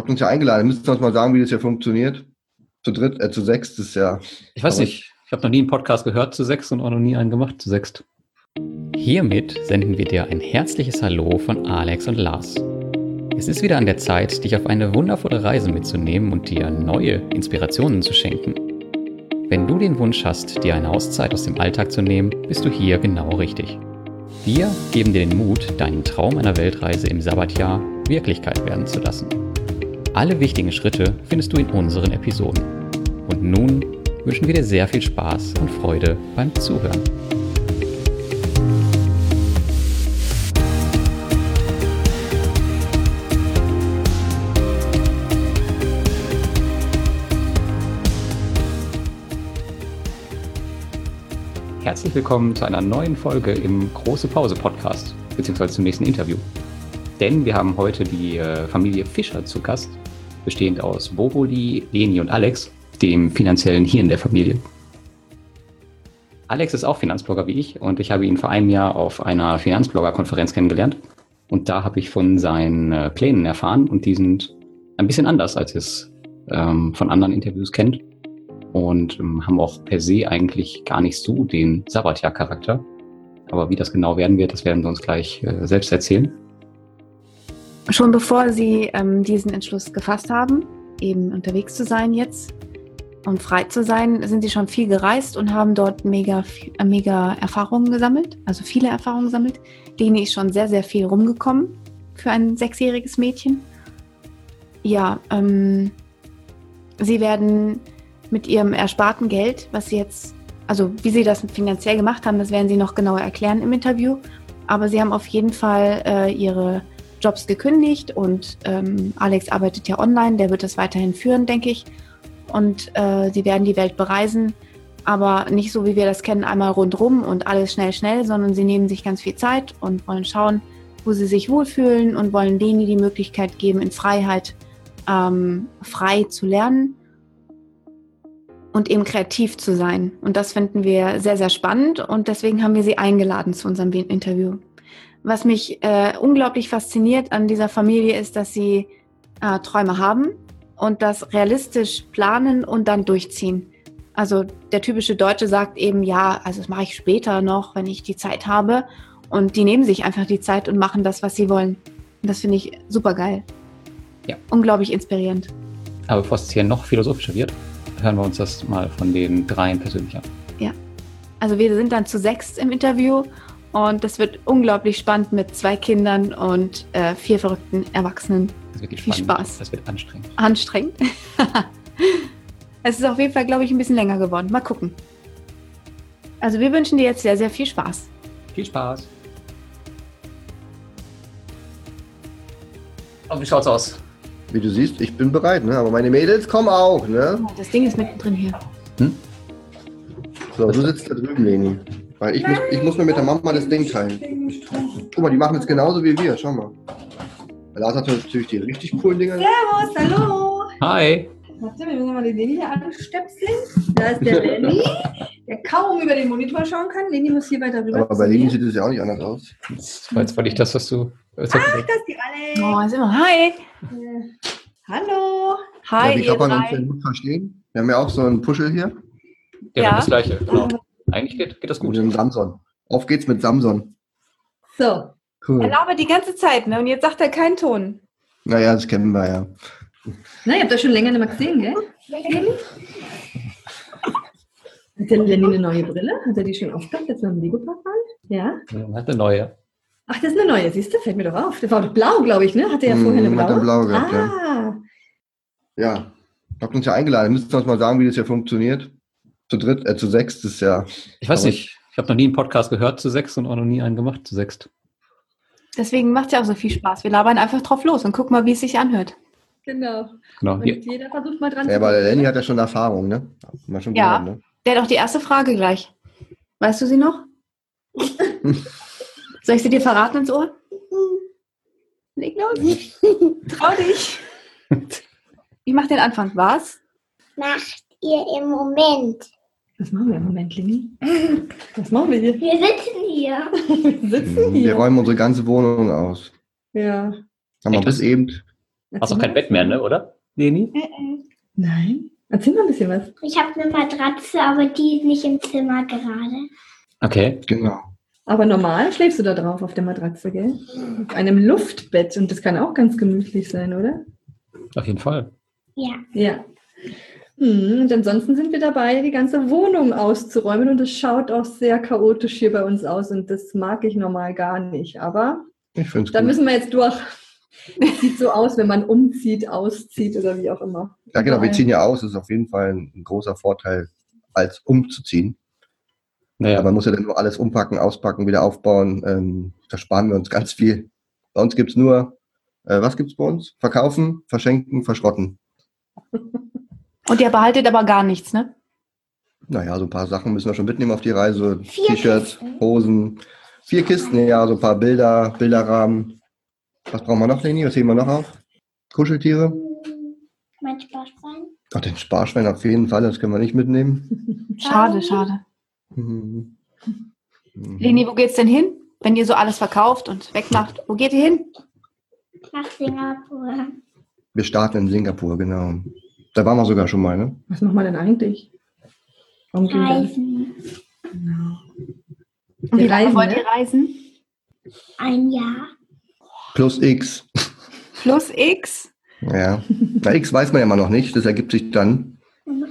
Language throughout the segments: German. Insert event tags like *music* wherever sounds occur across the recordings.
Habt uns ja eingeladen. Müsst ihr uns mal sagen, wie das hier funktioniert? Zu dritt, äh, zu sechs ist ja. Ich weiß nicht. Ich habe noch nie einen Podcast gehört zu sechs und auch noch nie einen gemacht zu sechst. Hiermit senden wir dir ein herzliches Hallo von Alex und Lars. Es ist wieder an der Zeit, dich auf eine wundervolle Reise mitzunehmen und dir neue Inspirationen zu schenken. Wenn du den Wunsch hast, dir eine Auszeit aus dem Alltag zu nehmen, bist du hier genau richtig. Wir geben dir den Mut, deinen Traum einer Weltreise im Sabbatjahr Wirklichkeit werden zu lassen. Alle wichtigen Schritte findest du in unseren Episoden. Und nun wünschen wir dir sehr viel Spaß und Freude beim Zuhören. Herzlich willkommen zu einer neuen Folge im Große Pause Podcast, beziehungsweise zum nächsten Interview. Denn wir haben heute die äh, Familie Fischer zu Gast, bestehend aus Boboli, Leni und Alex, dem finanziellen Hirn der Familie. Alex ist auch Finanzblogger wie ich und ich habe ihn vor einem Jahr auf einer Finanzblogger-Konferenz kennengelernt. Und da habe ich von seinen äh, Plänen erfahren und die sind ein bisschen anders, als es ähm, von anderen Interviews kennt. Und ähm, haben auch per se eigentlich gar nicht so den Sabbatjahr-Charakter. Aber wie das genau werden wird, das werden wir uns gleich äh, selbst erzählen. Schon bevor Sie ähm, diesen Entschluss gefasst haben, eben unterwegs zu sein jetzt und frei zu sein, sind Sie schon viel gereist und haben dort mega, äh, mega Erfahrungen gesammelt, also viele Erfahrungen gesammelt. Leni ist schon sehr, sehr viel rumgekommen für ein sechsjähriges Mädchen. Ja, ähm, Sie werden mit Ihrem ersparten Geld, was Sie jetzt, also wie Sie das finanziell gemacht haben, das werden Sie noch genauer erklären im Interview. Aber Sie haben auf jeden Fall äh, Ihre Jobs gekündigt und ähm, Alex arbeitet ja online, der wird das weiterhin führen, denke ich. Und äh, sie werden die Welt bereisen, aber nicht so, wie wir das kennen, einmal rundrum und alles schnell, schnell, sondern sie nehmen sich ganz viel Zeit und wollen schauen, wo sie sich wohlfühlen und wollen denen die Möglichkeit geben, in Freiheit ähm, frei zu lernen und eben kreativ zu sein. Und das finden wir sehr, sehr spannend und deswegen haben wir sie eingeladen zu unserem Interview. Was mich äh, unglaublich fasziniert an dieser Familie ist, dass sie äh, Träume haben und das realistisch planen und dann durchziehen. Also der typische Deutsche sagt eben, ja, also das mache ich später noch, wenn ich die Zeit habe. Und die nehmen sich einfach die Zeit und machen das, was sie wollen. Und das finde ich super geil. Ja. Unglaublich inspirierend. Aber bevor es hier noch philosophischer wird, hören wir uns das mal von den dreien persönlich an. Ja. Also wir sind dann zu sechs im Interview und das wird unglaublich spannend mit zwei Kindern und äh, vier verrückten Erwachsenen. Das wird Viel spannend. Spaß. Das wird anstrengend. Anstrengend. *laughs* es ist auf jeden Fall, glaube ich, ein bisschen länger geworden. Mal gucken. Also wir wünschen dir jetzt sehr, sehr viel Spaß. Viel Spaß. Und wie schaut's aus? Wie du siehst, ich bin bereit, ne? Aber meine Mädels kommen auch, ne? Das Ding ist mittendrin hier. Hm? So, du sitzt da drüben, Leni. Weil ich muss, ich muss mir mit der Mama das Ding teilen. Guck mal, die machen es genauso wie wir. Schau mal. Lars hat natürlich die richtig coolen Dinger. Servus, hallo. Hi. Warte, wir müssen mal die Leni hier anstöpseln. Da ist der Lenny, der kaum über den Monitor schauen kann. Leni muss hier weiter rüber. Aber bei mir. sieht es ja auch nicht anders aus. Das war jetzt ich das, was du. Was Ach, das ist die Alex. Oh, ist immer. Hi. Äh, Hallo. Hi, ja, wie ihr kann man uns denn gut verstehen? Wir haben ja auch so einen Puschel hier Ja, Ja. das gleiche. Genau. Eigentlich geht, geht das gut. einen Samson. Auf geht's mit Samson. So, Er Cool. labert die ganze Zeit, ne? Und jetzt sagt er keinen Ton. Naja, das kennen wir ja. na, ihr habt das schon länger nicht mehr gesehen, gell? Hat der Lenny eine neue Brille? Hat er die schon aufgehabt, jetzt noch im Lego-Park? Ja. Ja, Hat eine neue. Ach, das ist eine neue, siehst du? Fällt mir doch auf. Das war doch blau, glaube ich, ne? Hatte er ja vorher eine blaue? hat er blau gehabt, ja. ah, Ja. Habt uns ja eingeladen. Müsst ihr uns mal sagen, wie das hier funktioniert? Zu dritt, äh, zu sechs ist ja. Ich weiß nicht. Ich habe noch nie einen Podcast gehört zu sechs und auch noch nie einen gemacht zu sechst. Deswegen macht es ja auch so viel Spaß. Wir labern einfach drauf los und gucken mal, wie es sich anhört. genau. Genau. Und Hier. jeder versucht mal dran Ja, zu aber der. Lenny hat ja schon Erfahrung, ne? Wir schon Ja. gehört, ne? Der hat auch die erste Frage gleich. Weißt du sie noch? *laughs* Soll ich sie dir verraten ins Ohr? Leg los. Trau dich. *laughs* Ich mach den Anfang. Was? macht ihr im Moment? Was machen wir im Moment, Lini? *laughs* Was machen wir hier? Wir sitzen hier. *laughs* Wir sitzen Wir hier. räumen unsere ganze Wohnung aus. Ja. Haben wir bis eben Hast auch kein Bett mehr, ne, oder? Leni? Nein. Erzähl mal ein bisschen was. Ich habe eine Matratze, aber die ist nicht im Zimmer gerade. Okay. Genau. Aber normal schläfst du da drauf auf der Matratze, gell? Auf einem Luftbett. Und das kann auch ganz gemütlich sein, oder? Auf jeden Fall. Ja. Ja. Hm, Und ansonsten sind wir dabei, die ganze Wohnung auszuräumen. Und es schaut auch sehr chaotisch hier bei uns aus. Und das mag ich normal gar nicht. Aber da gut. müssen wir jetzt durch. Es sieht so aus, wenn man umzieht, auszieht oder wie auch immer. Ja, genau, wir ziehen ja aus. Das ist auf jeden Fall ein großer Vorteil, als umzuziehen. Naja, Aber man muss ja dann nur alles umpacken, auspacken, wieder aufbauen. Ähm, da sparen wir uns ganz viel. Bei uns gibt es nur, äh, was gibt es bei uns? Verkaufen, verschenken, verschrotten. *laughs* Und ihr behaltet aber gar nichts, ne? Naja, so ein paar Sachen müssen wir schon mitnehmen auf die Reise. T-Shirts. Hosen, vier Kisten, ja, so ein paar Bilder, Bilderrahmen. Was brauchen wir noch, Leni? Was heben wir noch auf? Kuscheltiere? Mein Sparschwein. Ach, den Sparschwein auf jeden Fall, das können wir nicht mitnehmen. *laughs* Schade, schade. Mhm. Mhm. Leni, wo geht's denn hin? Wenn ihr so alles verkauft und wegmacht, wo geht ihr hin? Nach Singapur. Wir starten in Singapur, genau. Da waren wir sogar schon mal, ne? Was machen wir denn eigentlich? Warum? Reisen. Genau. Und wie Wir lange reisen, wollt ne? ihr reisen? Ein Jahr. Plus X. Plus X? Ja. Na, X weiß man ja immer noch nicht. Das ergibt sich dann Man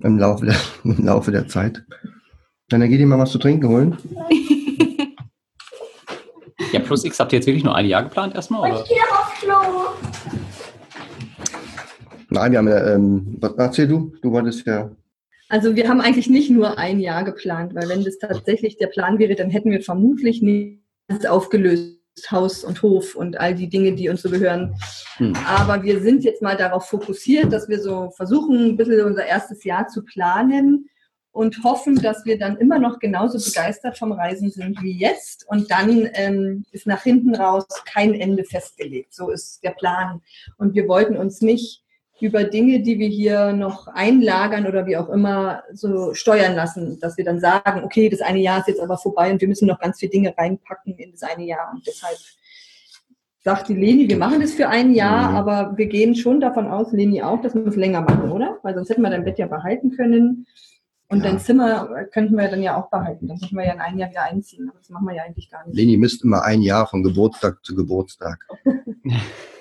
im Laufe der, *laughs* im Laufe der Zeit. Dann geht ihr mal was zu trinken holen. ja, plus X habt ihr jetzt wirklich nur ein Jahr geplant erstmal? Oder? ich gehe aufs Klo. Nein, wir haben ja, ähm, was erzähl du? Du wolltest ja. Also wir haben eigentlich nicht nur ein Jahr geplant, weil wenn das tatsächlich der Plan wäre, dann hätten wir vermutlich nicht aufgelöst, Haus und Hof und all die Dinge, die uns so gehören. Hm. Aber wir sind jetzt mal darauf fokussiert, dass wir so versuchen, ein bisschen unser erstes Jahr zu planen und hoffen, dass wir dann immer noch genauso begeistert vom Reisen sind wie jetzt. Und dann ähm, ist nach hinten raus kein Ende festgelegt. So ist der Plan. Und wir wollten uns nicht über Dinge, die wir hier noch einlagern oder wie auch immer, so steuern lassen, dass wir dann sagen, okay, das eine Jahr ist jetzt aber vorbei und wir müssen noch ganz viele Dinge reinpacken in das eine Jahr. Und deshalb sagt die Leni, wir machen das für ein Jahr, Mhm. aber wir gehen schon davon aus, Leni auch, dass wir es länger machen, oder? Weil sonst hätten wir dein Bett ja behalten können. Und Ja. dein Zimmer könnten wir dann ja auch behalten. Dann könnten wir ja in ein Jahr wieder einziehen. Aber das machen wir ja eigentlich gar nicht. Leni misst immer ein Jahr von Geburtstag zu Geburtstag. *laughs*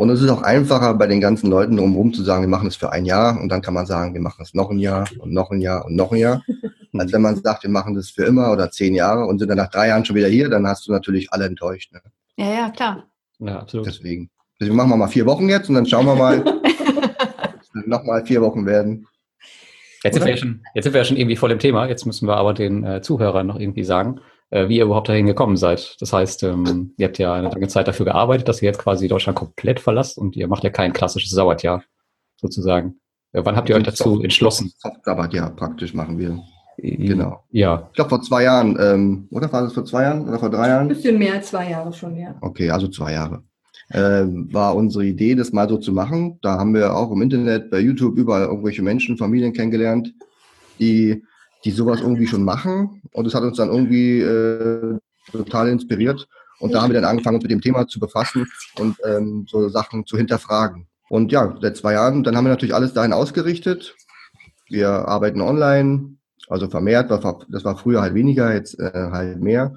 Und es ist auch einfacher bei den ganzen Leuten drumherum zu sagen, wir machen es für ein Jahr und dann kann man sagen, wir machen es noch ein Jahr und noch ein Jahr und noch ein Jahr. *laughs* Als wenn man sagt, wir machen das für immer oder zehn Jahre und sind dann nach drei Jahren schon wieder hier, dann hast du natürlich alle enttäuscht. Ne? Ja, ja, klar. Ja, absolut. Deswegen. Deswegen machen wir mal vier Wochen jetzt und dann schauen wir mal, *laughs* es nochmal vier Wochen werden. Jetzt sind, ja schon, jetzt sind wir ja schon irgendwie voll im Thema. Jetzt müssen wir aber den äh, Zuhörern noch irgendwie sagen, äh, wie ihr überhaupt dahin gekommen seid. Das heißt, ähm, ihr habt ja eine lange Zeit dafür gearbeitet, dass ihr jetzt quasi Deutschland komplett verlasst und ihr macht ja kein klassisches Sabbatjahr sozusagen. Äh, wann habt ihr euch dazu entschlossen? Soft-Sabbat, ja, praktisch machen wir. Genau. Ja, Ich glaube vor zwei Jahren, ähm, oder war das vor zwei Jahren oder vor drei Ein Jahren? bisschen mehr als zwei Jahre schon, ja. Okay, also zwei Jahre. Ähm, war unsere Idee, das mal so zu machen. Da haben wir auch im Internet, bei YouTube überall irgendwelche Menschen, Familien kennengelernt, die, die sowas irgendwie schon machen. Und das hat uns dann irgendwie äh, total inspiriert. Und da haben wir dann angefangen, uns mit dem Thema zu befassen und ähm, so Sachen zu hinterfragen. Und ja, seit zwei Jahren, dann haben wir natürlich alles dahin ausgerichtet. Wir arbeiten online, also vermehrt. Das war, das war früher halt weniger, jetzt äh, halt mehr.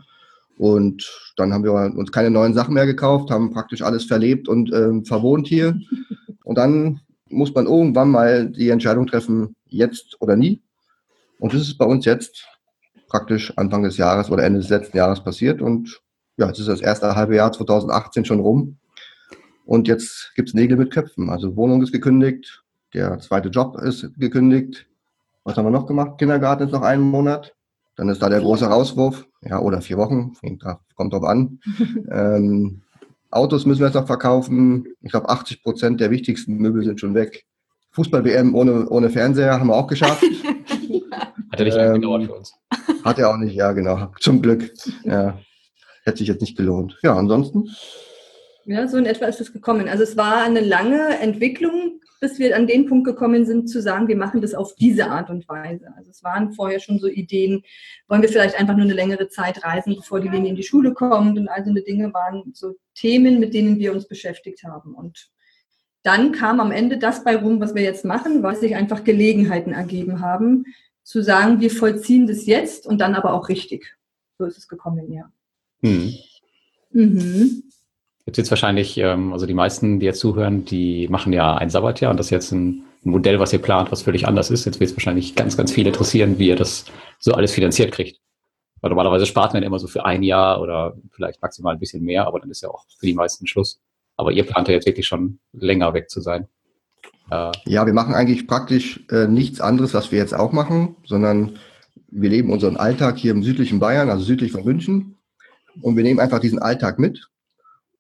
Und dann haben wir uns keine neuen Sachen mehr gekauft, haben praktisch alles verlebt und ähm, verwohnt hier. Und dann muss man irgendwann mal die Entscheidung treffen, jetzt oder nie. Und das ist bei uns jetzt praktisch Anfang des Jahres oder Ende des letzten Jahres passiert. Und ja, jetzt ist das erste halbe Jahr 2018 schon rum. Und jetzt gibt's Nägel mit Köpfen. Also Wohnung ist gekündigt, der zweite Job ist gekündigt. Was haben wir noch gemacht? Kindergarten ist noch einen Monat. Dann ist da der große Rauswurf. Ja, oder vier Wochen. Kommt drauf an. *laughs* ähm, Autos müssen wir jetzt noch verkaufen. Ich glaube, 80 Prozent der wichtigsten Möbel sind schon weg. Fußball-WM ohne, ohne Fernseher haben wir auch geschafft. *laughs* *laughs* hat ja nicht Ähm, gedauert für uns. *laughs* Hat er auch nicht, ja, genau. Zum Glück. Ja. Hätte sich jetzt nicht gelohnt. Ja, ansonsten. Ja, so in etwa ist es gekommen. Also es war eine lange Entwicklung, bis wir an den Punkt gekommen sind, zu sagen, wir machen das auf diese Art und Weise. Also es waren vorher schon so Ideen, wollen wir vielleicht einfach nur eine längere Zeit reisen, bevor die Linie in die Schule kommt und all so eine Dinge waren so Themen, mit denen wir uns beschäftigt haben. Und dann kam am Ende das bei rum, was wir jetzt machen, weil sich einfach Gelegenheiten ergeben haben, zu sagen, wir vollziehen das jetzt und dann aber auch richtig. So ist es gekommen, ja. Hm. Mhm. Jetzt jetzt wahrscheinlich, ähm, also die meisten, die jetzt zuhören, die machen ja ein Sabbatjahr und das ist jetzt ein Modell, was ihr plant, was völlig anders ist. Jetzt wird es wahrscheinlich ganz, ganz viel interessieren, wie ihr das so alles finanziert kriegt. Weil normalerweise spart man immer so für ein Jahr oder vielleicht maximal ein bisschen mehr, aber dann ist ja auch für die meisten Schluss. Aber ihr plant ja jetzt wirklich schon länger weg zu sein. Ja, wir machen eigentlich praktisch äh, nichts anderes, was wir jetzt auch machen, sondern wir leben unseren Alltag hier im südlichen Bayern, also südlich von München. Und wir nehmen einfach diesen Alltag mit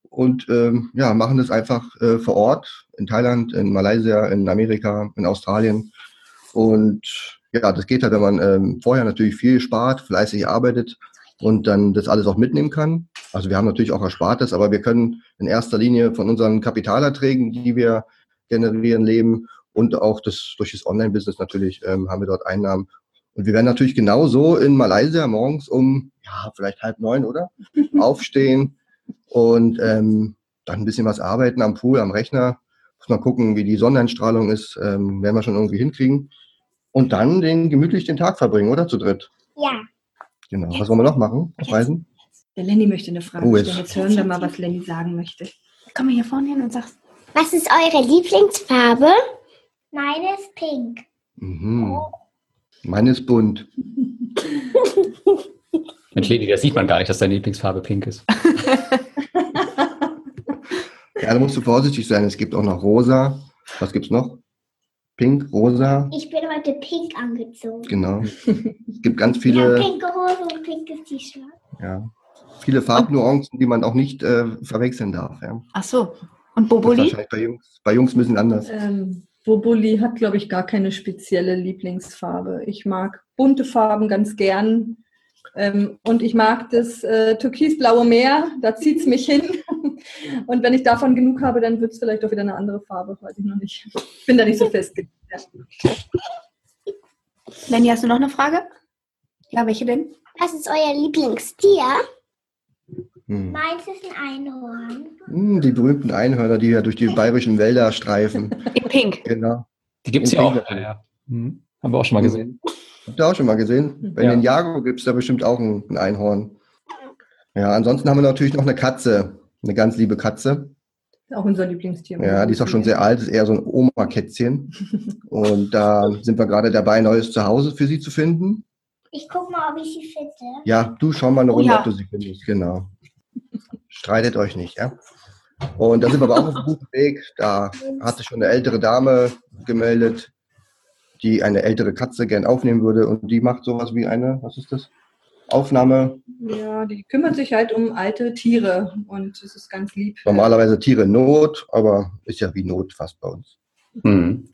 und ähm, ja, machen das einfach äh, vor Ort in Thailand, in Malaysia, in Amerika, in Australien. Und ja, das geht halt, wenn man ähm, vorher natürlich viel spart, fleißig arbeitet und dann das alles auch mitnehmen kann. Also wir haben natürlich auch Erspartes, aber wir können in erster Linie von unseren Kapitalerträgen, die wir generieren, leben und auch das durch das Online-Business natürlich ähm, haben wir dort Einnahmen. Und wir werden natürlich genauso in Malaysia morgens um, ja, vielleicht halb neun, oder? *laughs* Aufstehen und ähm, dann ein bisschen was arbeiten am Pool, am Rechner. Muss mal gucken, wie die Sonneneinstrahlung ist, ähm, werden wir schon irgendwie hinkriegen. Und dann den gemütlich den Tag verbringen, oder? Zu dritt. Ja. Genau. Was wollen wir noch machen auf Reisen? Der Lenny möchte eine Frage Oh, stellen. jetzt. Jetzt hören wir mal, was Lenny sagen möchte. Komm mal hier vorne hin und sag's. Was ist eure Lieblingsfarbe? Meine ist pink. Mhm. Meine ist bunt. *laughs* Mensch, Leni, das sieht man gar nicht, dass deine Lieblingsfarbe pink ist. Ja, da musst du vorsichtig sein. Es gibt auch noch rosa. Was gibt's noch? Pink, rosa, Ich bin heute pink angezogen. genau. *laughs* Es gibt ganz Ich habe viele, pinke Hose und pinkes T-Shirt. ja, viele Farbnuancen, die man auch nicht äh, verwechseln darf. Ja. Ach so. Und Das ist Boboli? wahrscheinlich bei Jungs, bei Jungs ein bisschen anders. Ähm, Boboli hat, glaube ich, gar keine spezielle Lieblingsfarbe. Ich mag bunte Farben ganz gern. Ähm, und ich mag das äh, türkisblaue Meer, da zieht es mich hin. *laughs* Und wenn ich davon genug habe, dann wird es vielleicht auch wieder eine andere Farbe, weiß ich noch nicht. Ich bin da nicht so festgelegt. Ja. Lenny, hast du noch eine Frage? Ja, welche denn? Was ist euer Lieblingstier? Hm. Meins ist ein Einhorn. Hm, Die berühmten Einhörner, die ja durch die bayerischen Wälder streifen. *laughs* In Pink. Genau. Die gibt's In ja auch. Pink Ja. Mhm. Haben wir auch schon mal gesehen. Habt ihr auch schon mal gesehen? Bei Ja. den Jago gibt es da bestimmt auch ein, ein Einhorn. Ja, ansonsten haben wir natürlich noch eine Katze. Eine ganz liebe Katze. Auch unser Lieblingstier. Ja, die ist auch schon sehr alt, ist eher so ein Oma-Kätzchen. *laughs* Und da sind wir gerade dabei, ein neues Zuhause für sie zu finden. Ich guck mal, ob ich sie finde. Ja, du schau mal eine Oh Runde, ja. ob du sie findest. Genau. Streitet euch nicht, ja? Und da sind wir aber auch auf einem guten Weg. Da hat sich schon eine ältere Dame gemeldet, die eine ältere Katze gern aufnehmen würde. Und die macht sowas wie eine, was ist das? Aufnahme, Ja, die kümmert sich halt um alte Tiere und es ist ganz lieb. normalerweise Tiere in Not, aber ist ja wie Not fast bei uns. Mhm.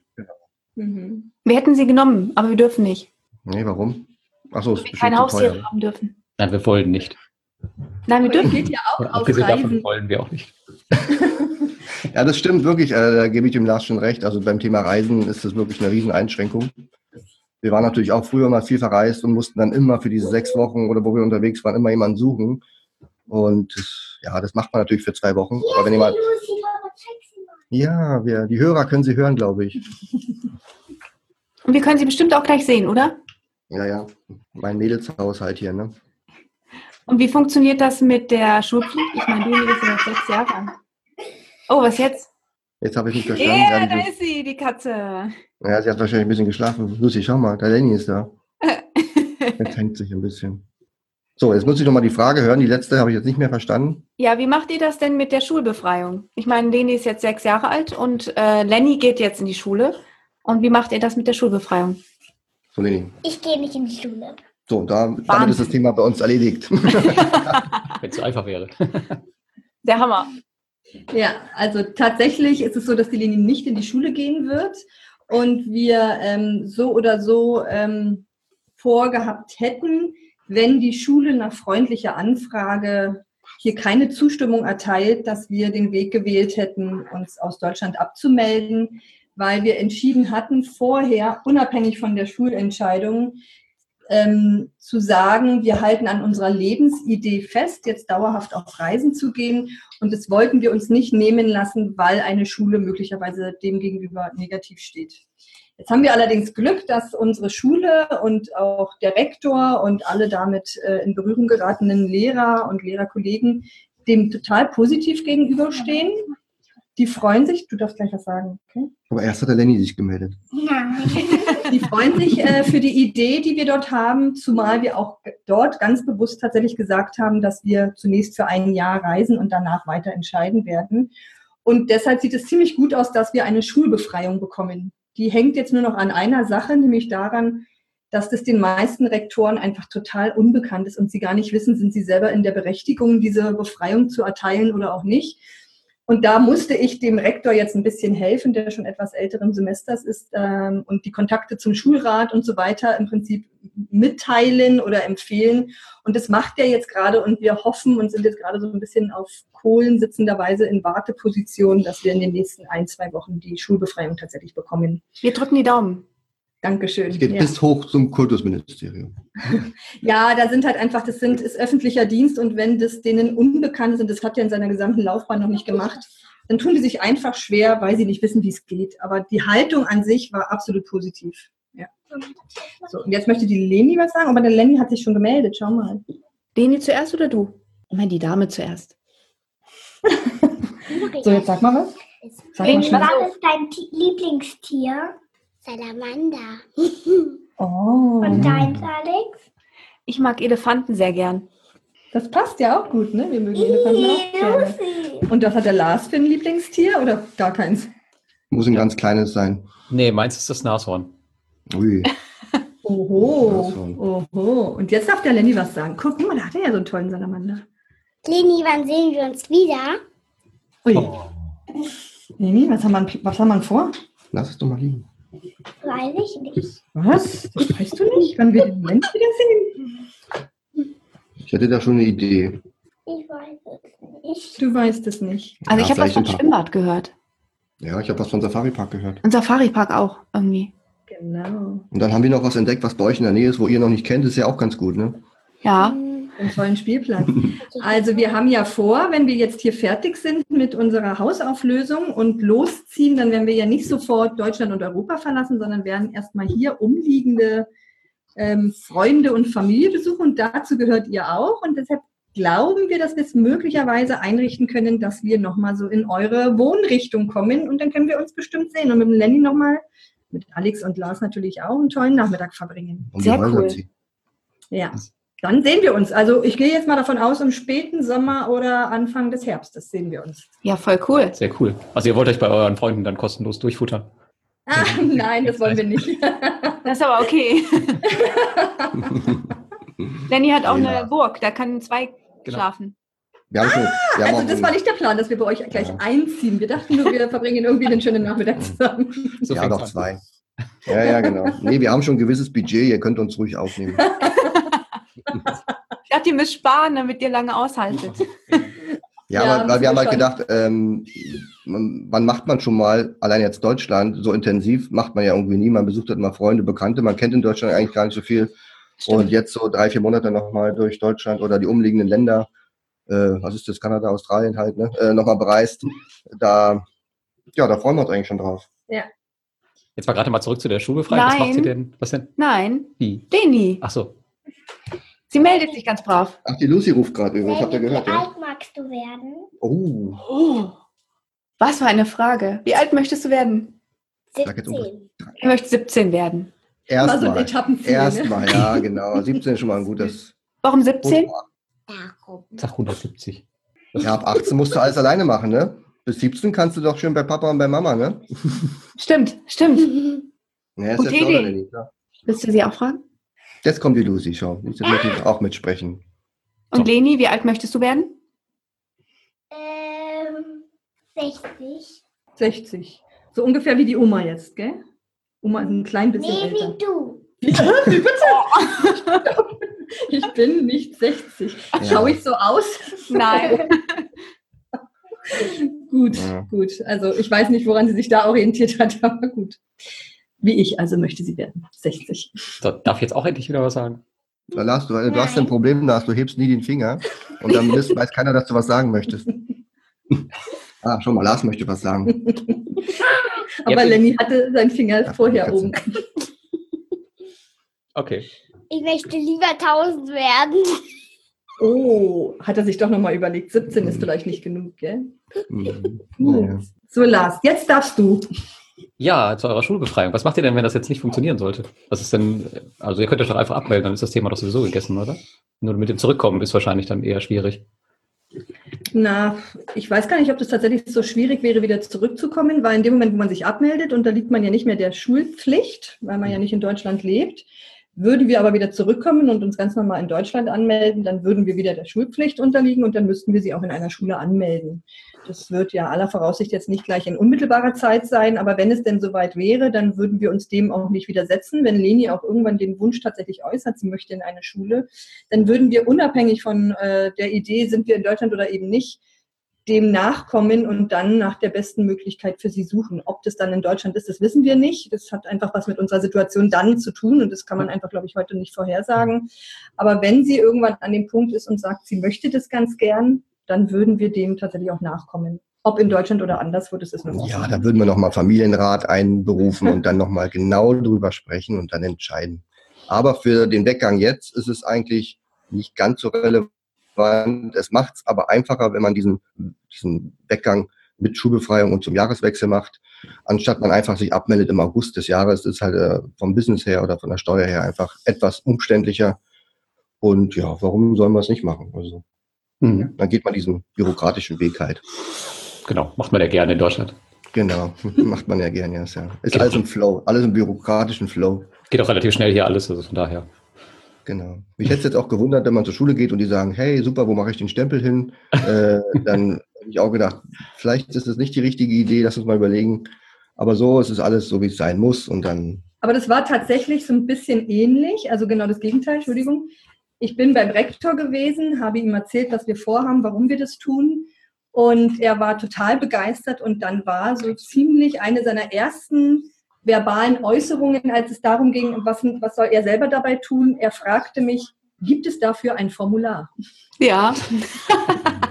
Mhm. Wir hätten sie genommen, aber wir dürfen nicht. Nee, warum? Achso, ist wir bestimmt keine Haustiere haben dürfen. Nein, wir wollen nicht. Nein, wir dürfen. geht ja auch Und auf abgesehen davon Reisen. wollen wir auch nicht. *laughs* Ja, das stimmt wirklich. Äh, da gebe ich dem Lars schon recht. Also beim Thema Reisen ist das wirklich eine Rieseneinschränkung. Wir waren natürlich auch früher mal viel verreist und mussten dann immer für diese sechs Wochen oder wo wir unterwegs waren, immer jemanden suchen. Und ja, das macht man natürlich für zwei Wochen. Aber wenn jemand, ja, wir, die Hörer können sie hören, glaube ich. Und wir können sie bestimmt auch gleich sehen, oder? Ja, ja, mein Mädelshaushalt hier, ne? Und wie funktioniert das mit der Schulpflicht? Ich meine, du bist ja noch sechs Jahre alt. Oh, was jetzt? Jetzt habe ich nicht verstanden. Ja, Ja, da ist sie, die Katze. ja, sie hat wahrscheinlich ein bisschen geschlafen. Lucy, schau mal, der Lenny ist da. *laughs* Jetzt hängt sich ein bisschen. So, jetzt muss ich nochmal die Frage hören. Die letzte habe ich jetzt nicht mehr verstanden. Ja, wie macht ihr das denn mit der Schulbefreiung? Ich meine, Leni ist jetzt sechs Jahre alt und äh, Lenny geht jetzt in die Schule. Und wie macht ihr das mit der Schulbefreiung? So, Lenny. Ich gehe nicht in die Schule. So, da, damit ist das Thema bei uns erledigt. *laughs* Wenn es so einfach wäre. *laughs* Der Hammer. Ja, also tatsächlich ist es so, dass die Linie nicht in die Schule gehen wird und wir ähm, so oder so ähm, vorgehabt hätten, wenn die Schule nach freundlicher Anfrage hier keine Zustimmung erteilt, dass wir den Weg gewählt hätten, uns aus Deutschland abzumelden, weil wir entschieden hatten, vorher, unabhängig von der Schulentscheidung, ähm, zu sagen, wir halten an unserer Lebensidee fest, jetzt dauerhaft auf Reisen zu gehen. Und das wollten wir uns nicht nehmen lassen, weil eine Schule möglicherweise dem gegenüber negativ steht. Jetzt haben wir allerdings Glück, dass unsere Schule und auch der Rektor und alle damit äh, in Berührung geratenen Lehrer und Lehrerkollegen dem total positiv gegenüberstehen. Die freuen sich, du darfst gleich was sagen, okay? Aber erst hat der Lenny sich gemeldet. Nein. *laughs* Die freuen sich äh, für die Idee, die wir dort haben, zumal wir auch dort ganz bewusst tatsächlich gesagt haben, dass wir zunächst für ein Jahr reisen und danach weiter entscheiden werden. Und deshalb sieht es ziemlich gut aus, dass wir eine Schulbefreiung bekommen. Die hängt jetzt nur noch an einer Sache, nämlich daran, dass das den meisten Rektoren einfach total unbekannt ist und sie gar nicht wissen, sind sie selber in der Berechtigung, diese Befreiung zu erteilen oder auch nicht. Und da musste ich dem Rektor jetzt ein bisschen helfen, der schon etwas älteren Semesters ist ähm, und die Kontakte zum Schulrat und so weiter im Prinzip mitteilen oder empfehlen. Und das macht er jetzt gerade und wir hoffen und sind jetzt gerade so ein bisschen auf Kohlen sitzenderweise in Warteposition, dass wir in den nächsten ein, zwei Wochen die Schulbefreiung tatsächlich bekommen. Wir drücken die Daumen. Dankeschön. Es geht Ja. bis hoch zum Kultusministerium. *laughs* Ja, da sind halt einfach, das sind, ist öffentlicher Dienst und wenn das denen unbekannt ist und das hat er in seiner gesamten Laufbahn noch nicht gemacht, dann tun die sich einfach schwer, weil sie nicht wissen, wie es geht. Aber die Haltung an sich war absolut positiv. Ja. So, und jetzt möchte die Leni was sagen, aber der Lenny hat sich schon gemeldet, schau mal. Leni zuerst oder du? Ich meine, die Dame zuerst. *laughs* So, jetzt sag mal was. Sag mal Leni, schnell. Was ist dein Ti- Lieblingstier? Salamander. Oh, Und deins, Alex? Ich mag Elefanten sehr gern. das passt ja auch gut, ne? Wir mögen Elefanten auch gerne. Und was hat der Lars für ein Lieblingstier oder gar keins? Muss ein ganz kleines sein. Nee, meins ist das Nashorn. Ui. *laughs* Oho, oho. Und jetzt darf der Lenny was sagen. Guck mal, da hat er ja so einen tollen Salamander. Leni, wann sehen wir uns wieder? Ui. Oh. Lenny, was haben, wir, was haben wir vor? Lass es doch mal liegen. Weiß ich nicht. Was? Das weißt du nicht, wann wir den Lenny wieder sehen? Ich hätte da schon eine Idee. Ich weiß es nicht. Du weißt es nicht. Also Ja, ich habe was vom. Schwimmbad gehört. Ja, ich habe was von Safari Park gehört. Und Safari-Park auch irgendwie. Genau. Und dann haben wir noch was entdeckt, was bei euch in der Nähe ist, wo ihr noch nicht kennt. ist ja auch ganz gut, ne? Ja. Einen tollen Spielplatz. Also wir haben ja vor, wenn wir jetzt hier fertig sind mit unserer Hausauflösung und losziehen, dann werden wir ja nicht sofort Deutschland und Europa verlassen, sondern werden erstmal hier umliegende ähm, Freunde und Familie besuchen. Und dazu gehört ihr auch. Und deshalb glauben wir, dass wir es möglicherweise einrichten können, dass wir nochmal so in eure Wohnrichtung kommen. Und dann können wir uns bestimmt sehen. Und mit dem Lenny nochmal, mit Alex und Lars natürlich auch einen tollen Nachmittag verbringen. Sehr cool. Ja, dann sehen wir uns. Also ich gehe jetzt mal davon aus, im späten Sommer oder Anfang des Herbstes sehen wir uns. Ja, voll cool. Sehr cool. Also ihr wollt euch bei euren Freunden dann kostenlos durchfuttern. Ah, nein, das wollen wir nicht. *laughs* *laughs* Das ist aber okay. *laughs* Lenny hat auch Ja. eine Burg, da kann zwei Genau. schlafen. Wir haben schon, wir haben Also das war nicht der Plan, dass wir bei euch gleich Ja. einziehen. Wir dachten nur, wir verbringen irgendwie einen schönen Nachmittag zusammen. So ja, doch zwei. Ja, ja, genau. Nee, wir haben schon ein gewisses Budget, ihr könnt uns ruhig aufnehmen. Ich dachte, ihr müsst sparen, damit ihr lange aushaltet. Ja, Ja, aber weil wir haben halt schon. gedacht, ähm, man, wann macht man schon mal, allein jetzt Deutschland, so intensiv macht man ja irgendwie nie. Man besucht halt mal Freunde, Bekannte, man kennt in Deutschland eigentlich gar nicht so viel. Und jetzt so drei, vier Monate nochmal durch Deutschland oder die umliegenden Länder, äh, was ist das, Kanada, Australien halt, ne, äh, nochmal bereist. Da, ja, da freuen wir uns eigentlich schon drauf. Jetzt mal gerade mal zurück zu der Schulbefreiung. Was macht sie denn? Was denn? Nein, Wie? Leni. Ach so. Sie meldet sich ganz brav. Ach, die Lucy ruft gerade übrigens, habt ihr Leni, gehört, wie ja? alt magst du werden? Oh, Oh. Was für eine Frage. Wie alt möchtest du werden? Sag jetzt 17. Ich möchte 17 werden. Erstmal. Etappenziel. Ne? Erstmal, ja, genau. 17 ist schon mal ein gutes. Warum 17? Darum. Sag 170. Ja, ab 18 musst du alles alleine machen, ne? Bis 17 kannst du doch schön bei Papa und bei Mama, ne? Stimmt, stimmt. *laughs* Ja, ist Gute ja. Willst du sie auch fragen? Jetzt kommt die Lucy, schau. Jetzt möchte ich auch mitsprechen. Und So. Leni, wie alt möchtest du werden? ähm, 60. 60. So ungefähr wie die Oma jetzt, gell? Oma ist ein klein bisschen Nee, älter. wie du. Wie, *laughs* wie bitte? Ich bin nicht 60. Ja. Schaue ich so aus? Nein. *laughs* Gut, Ja. gut. Also ich weiß nicht, woran sie sich da orientiert hat, *laughs* aber gut. Wie ich also möchte sie werden. 60. So, darf ich jetzt auch endlich wieder was sagen? Da Lars, du, du hast ein Problem, Lars, du hebst nie den Finger und dann ist, weiß keiner, dass du was sagen möchtest. *laughs* Ah, schon mal, Lars möchte was sagen. *laughs* Aber Lenny hatte seinen Finger Ja, vorher oben. *laughs* Okay. Ich möchte lieber 1000 werden. Oh, hat er sich doch nochmal überlegt. 17 ist vielleicht nicht genug, gell? Mhm. Gut. Naja. So, Lars, jetzt darfst du. Ja, zu eurer Schulbefreiung. Was macht ihr denn, wenn das jetzt nicht funktionieren sollte? Was ist denn, also ihr könnt euch doch einfach abmelden, dann ist das Thema doch sowieso gegessen, oder? Nur mit dem Zurückkommen ist wahrscheinlich dann eher schwierig. Na, ich weiß gar nicht, ob das tatsächlich so schwierig wäre, wieder zurückzukommen, weil in dem Moment, wo man sich abmeldet, unterliegt man ja nicht mehr der Schulpflicht, weil man ja nicht in Deutschland lebt. Würden wir aber wieder zurückkommen und uns ganz normal in Deutschland anmelden, dann würden wir wieder der Schulpflicht unterliegen und dann müssten wir sie auch in einer Schule anmelden. Das wird ja aller Voraussicht jetzt nicht gleich in unmittelbarer Zeit sein, aber wenn es denn soweit wäre, dann würden wir uns dem auch nicht widersetzen. Wenn Leni auch irgendwann den Wunsch tatsächlich äußert, sie möchte in eine Schule, dann würden wir unabhängig von äh, der Idee, sind wir in Deutschland oder eben nicht, dem nachkommen und dann nach der besten Möglichkeit für sie suchen. Ob das dann in Deutschland ist, das wissen wir nicht. Das hat einfach was mit unserer Situation dann zu tun und das kann man einfach, glaube ich, heute nicht vorhersagen. Aber wenn sie irgendwann an dem Punkt ist und sagt, sie möchte das ganz gern, dann würden wir dem tatsächlich auch nachkommen. Ob in Deutschland oder anderswo, das ist noch Ja, da würden wir nochmal Familienrat einberufen und dann nochmal genau drüber sprechen und dann entscheiden. Aber für den Weggang jetzt ist es eigentlich nicht ganz so relevant. Es macht es aber einfacher, wenn man diesen, diesen Weggang mit Schulbefreiung und zum Jahreswechsel macht, anstatt man einfach sich abmeldet im August des Jahres. Das ist halt äh, vom Business her oder von der Steuer her einfach etwas umständlicher. Und ja, warum sollen wir es nicht machen? Also Mhm. dann geht man diesen bürokratischen Weg halt. Genau, macht man ja gerne in Deutschland. Genau, *laughs* macht man ja gerne, ja. Ist, ja. ist alles im Flow, alles im bürokratischen Flow. Geht auch relativ schnell hier alles, also von daher. Genau. Mich hätte es jetzt auch gewundert, wenn man zur Schule geht und die sagen, hey, super, wo mache ich den Stempel hin? Äh, *laughs* dann habe ich auch gedacht, vielleicht ist das nicht die richtige Idee, lass uns mal überlegen. Aber so ist es alles so, wie es sein muss. Und dann, Aber das war tatsächlich so ein bisschen ähnlich, also genau das Gegenteil, Entschuldigung. Ich bin beim Rektor gewesen, habe ihm erzählt, was wir vorhaben, warum wir das tun. Und er war total begeistert und dann war so ziemlich eine seiner ersten verbalen Äußerungen, als es darum ging, was, was soll er selber dabei tun. Er fragte mich, gibt es dafür ein Formular? Ja. *laughs*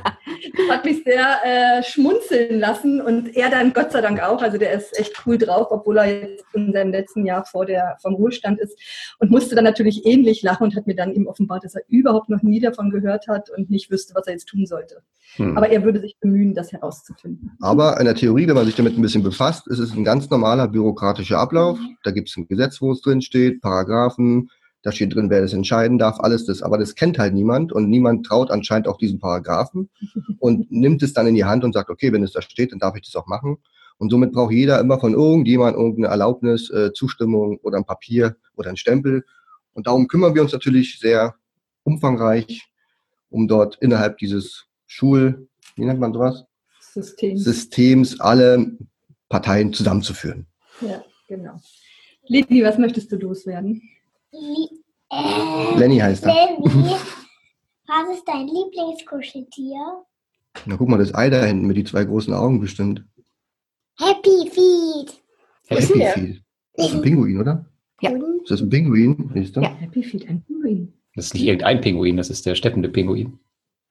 Hat mich sehr äh, schmunzeln lassen und er dann Gott sei Dank auch. Also der ist echt cool drauf, obwohl er jetzt in seinem letzten Jahr vor der, vom Ruhestand ist und musste dann natürlich ähnlich lachen und hat mir dann ihm offenbart, dass er überhaupt noch nie davon gehört hat und nicht wüsste, was er jetzt tun sollte. Hm. Aber er würde sich bemühen, das herauszufinden. aber in der Theorie, wenn man sich damit ein bisschen befasst, ist es ein ganz normaler bürokratischer Ablauf. Da gibt es ein Gesetz, wo es drin steht, Paragraphen, da steht drin, wer das entscheiden darf, alles das. Aber das kennt halt niemand und niemand traut anscheinend auch diesen Paragraphen *laughs* und nimmt es dann in die Hand und sagt, okay, wenn es da steht, dann darf ich das auch machen. Und somit braucht jeder immer von irgendjemand irgendeine Erlaubnis, äh, Zustimmung oder ein Papier oder ein Stempel. Und darum kümmern wir uns natürlich sehr umfangreich, um dort innerhalb dieses Schul, wie nennt man sowas? System. Systems alle Parteien zusammenzuführen. Ja, genau. Lili, was möchtest du loswerden? Äh, Lenny heißt er. Lenny, *laughs* was ist dein Lieblingskuscheltier? Na guck mal, das Ei da hinten mit die zwei großen Augen bestimmt. Happy Feet. Happy der? Feet. Das ist ein Pinguin, oder? Ja. Ist das ein Pinguin? Siehst du? Ja. Happy Feet, ein Pinguin. Das ist nicht irgendein Pinguin, das ist der steppende Pinguin.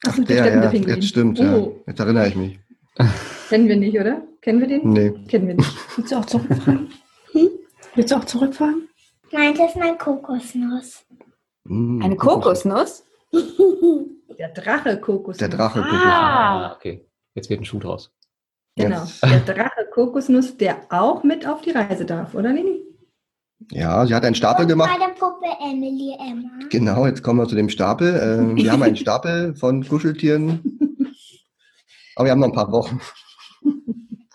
Achso, Der, ja, jetzt stimmt, ja. Oh, Jetzt erinnere ich mich. *laughs* kennen wir nicht, oder? Kennen wir den? Nee. Kennen wir nicht. Willst du auch zurückfahren? Willst du auch zurückfahren? Nein, das ist mein Kokosnuss. Mm, Eine Kokosnuss? Der Drache Kokosnuss. Der Drache. Ah. okay. Jetzt wird ein Schuh draus. Genau. Yes. Der Drache Kokosnuss, der auch mit auf die Reise darf, oder Lini? Ja, sie hat einen Stapel Und gemacht. meine Puppe Emily Emma. Genau, jetzt kommen wir zu dem Stapel. Ähm, wir haben einen Stapel von Kuscheltieren. *laughs* Aber wir haben noch ein paar Wochen.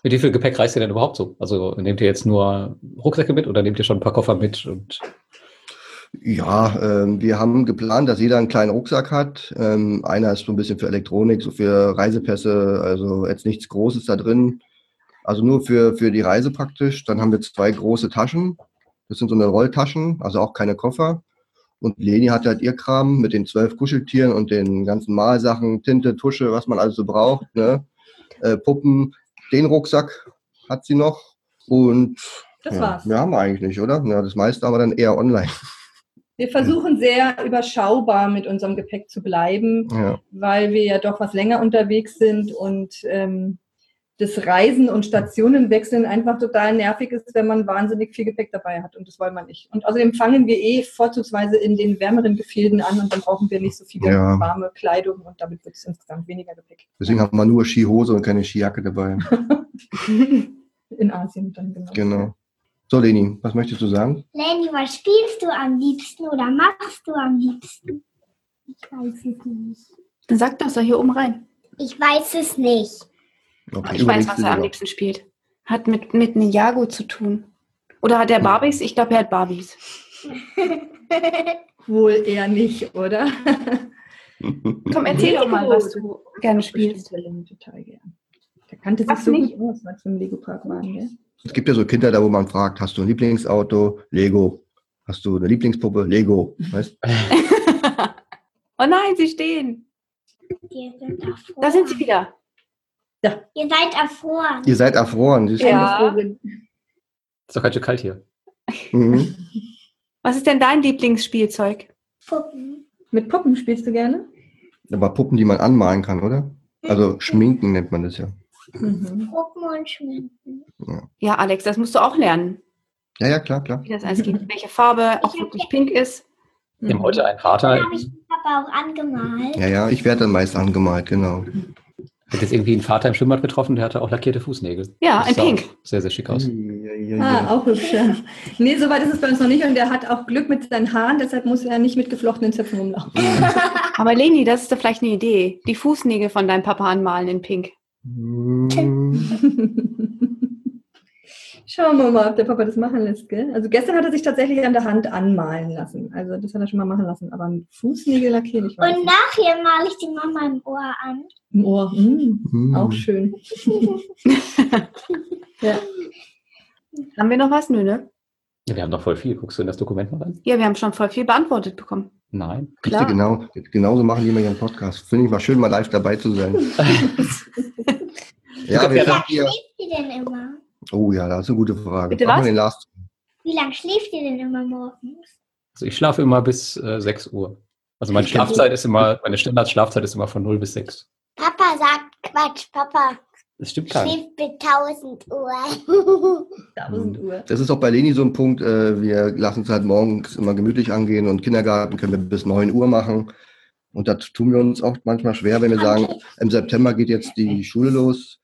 Mit wie viel Gepäck reist ihr denn überhaupt so? Also nehmt ihr jetzt nur Rucksäcke mit oder nehmt ihr schon ein paar Koffer mit? Und Ja, ähm, wir haben geplant, dass jeder einen kleinen Rucksack hat. Ähm, einer ist so ein bisschen für Elektronik, so für Reisepässe, also jetzt nichts Großes da drin. Also nur für, für die Reise praktisch. Dann haben wir zwei große Taschen. Das sind so eine Rolltaschen, also auch keine Koffer. Und Leni hat halt ihr Kram mit den zwölf Kuscheltieren und den ganzen Malsachen, Tinte, Tusche, was man alles so braucht, ne? Äh, Puppen. Den Rucksack hat sie noch. Und Das ja. war's. Wir haben wir eigentlich nicht, oder? Ja, das meiste haben wir dann eher online. Wir versuchen sehr überschaubar mit unserem Gepäck zu bleiben, Ja. weil wir ja doch was länger unterwegs sind und ähm, das Reisen und Stationenwechseln einfach total nervig ist, wenn man wahnsinnig viel Gepäck dabei hat. Und das wollen wir nicht. Und außerdem fangen wir eh vorzugsweise in den wärmeren Gefilden an und dann brauchen wir nicht so viele Ja. warme Kleidung und damit wird es insgesamt weniger Gepäck. Deswegen haben wir nur Skihose und keine Skijacke dabei. *laughs* In Asien dann genau. Genau. So, Leni, was möchtest du sagen? Lenny, was spielst du am liebsten oder machst du am liebsten? Ich weiß es nicht. Dann sag doch so hier oben rein. Ich weiß es nicht. Okay, Ich weiß, was er am liebsten spielt. Hat mit, mit Ninjago zu tun. Oder hat er Barbies? Ich glaube, er hat Barbies. *laughs* Wohl eher nicht, oder? *laughs* Komm, erzähl doch mal, was du gerne spielst. Total gern. Der kannte sich Was so nicht? gut aus, als wir im Lego-Park waren. Gell? Es gibt ja so Kinder da, wo man fragt, hast du ein Lieblingsauto? Lego. Hast du eine Lieblingspuppe? Lego. Weißt? *laughs* oh nein, sie stehen. Da sind sie wieder. Ihr seid davor. Ihr seid erfroren. du? Ja. Ist doch ganz schön kalt hier. Mhm. Was ist denn dein Lieblingsspielzeug? Puppen. Mit Puppen spielst du gerne? Aber Puppen, die man anmalen kann, oder? Also schminken nennt man das ja. Mhm. Puppen und Schminken. Ja, Alex, das musst du auch lernen, Ja, ja, klar, klar. wie das alles geht. Welche Farbe auch wirklich pink ist. Wir haben heute einen Vater, habe ich den Papa auch angemalt. Ja, ja, ich werde dann meist angemalt, genau. Hat jetzt irgendwie einen Vater im Schwimmbad getroffen, der hatte auch lackierte Fußnägel. Ja, Das ein Pink. Sehr, sehr schick aus. Ja, ja, Ah, ja. auch hübsch. Ja. Nee, soweit ist es bei uns noch nicht und der hat auch Glück mit seinen Haaren, deshalb muss er nicht mit geflochtenen Zöpfen rumlaufen. *laughs* Aber Leni, das ist doch vielleicht eine Idee. Die Fußnägel von deinem Papa anmalen in pink. *laughs* Mhm. Schauen wir mal, ob der Papa das machen lässt. Gell? Also gestern hat er sich tatsächlich an der Hand anmalen lassen. Also das hat er schon mal machen lassen. Aber ein Fußnägel lackieren, ich weiß Und nicht. nachher male ich die Mama im Ohr an. Im Ohr. Mm, Mhm. Auch schön. *laughs* ja. Haben wir noch was? Nö, ne? Ja, wir haben noch voll viel. Guckst du in das Dokument mal rein? Ja, wir haben schon voll viel beantwortet bekommen. Nein. Siehst du, genau, genauso machen die immer ihren Podcast. Finde ich mal schön, mal live dabei zu sein. *laughs* ja, wir Ja, hier, denn immer? Oh ja, das ist eine gute Frage. Bitte was? den Last. Wie lange schläft ihr denn immer morgens? Also ich schlafe immer bis äh, 6 Uhr. Also meine Schlafzeit ist immer, meine Standardschlafzeit ist immer von 0 bis 6. Papa sagt Quatsch. Papa Das stimmt gar nicht. schläft bis 1000 Uhr. *laughs* 1000 Uhr. Das ist auch bei Leni so ein Punkt, äh, wir lassen es halt morgens immer gemütlich angehen und Kindergarten können wir bis 9 Uhr machen. Und das tun wir uns auch manchmal schwer, wenn wir sagen, im September geht jetzt die Schule los.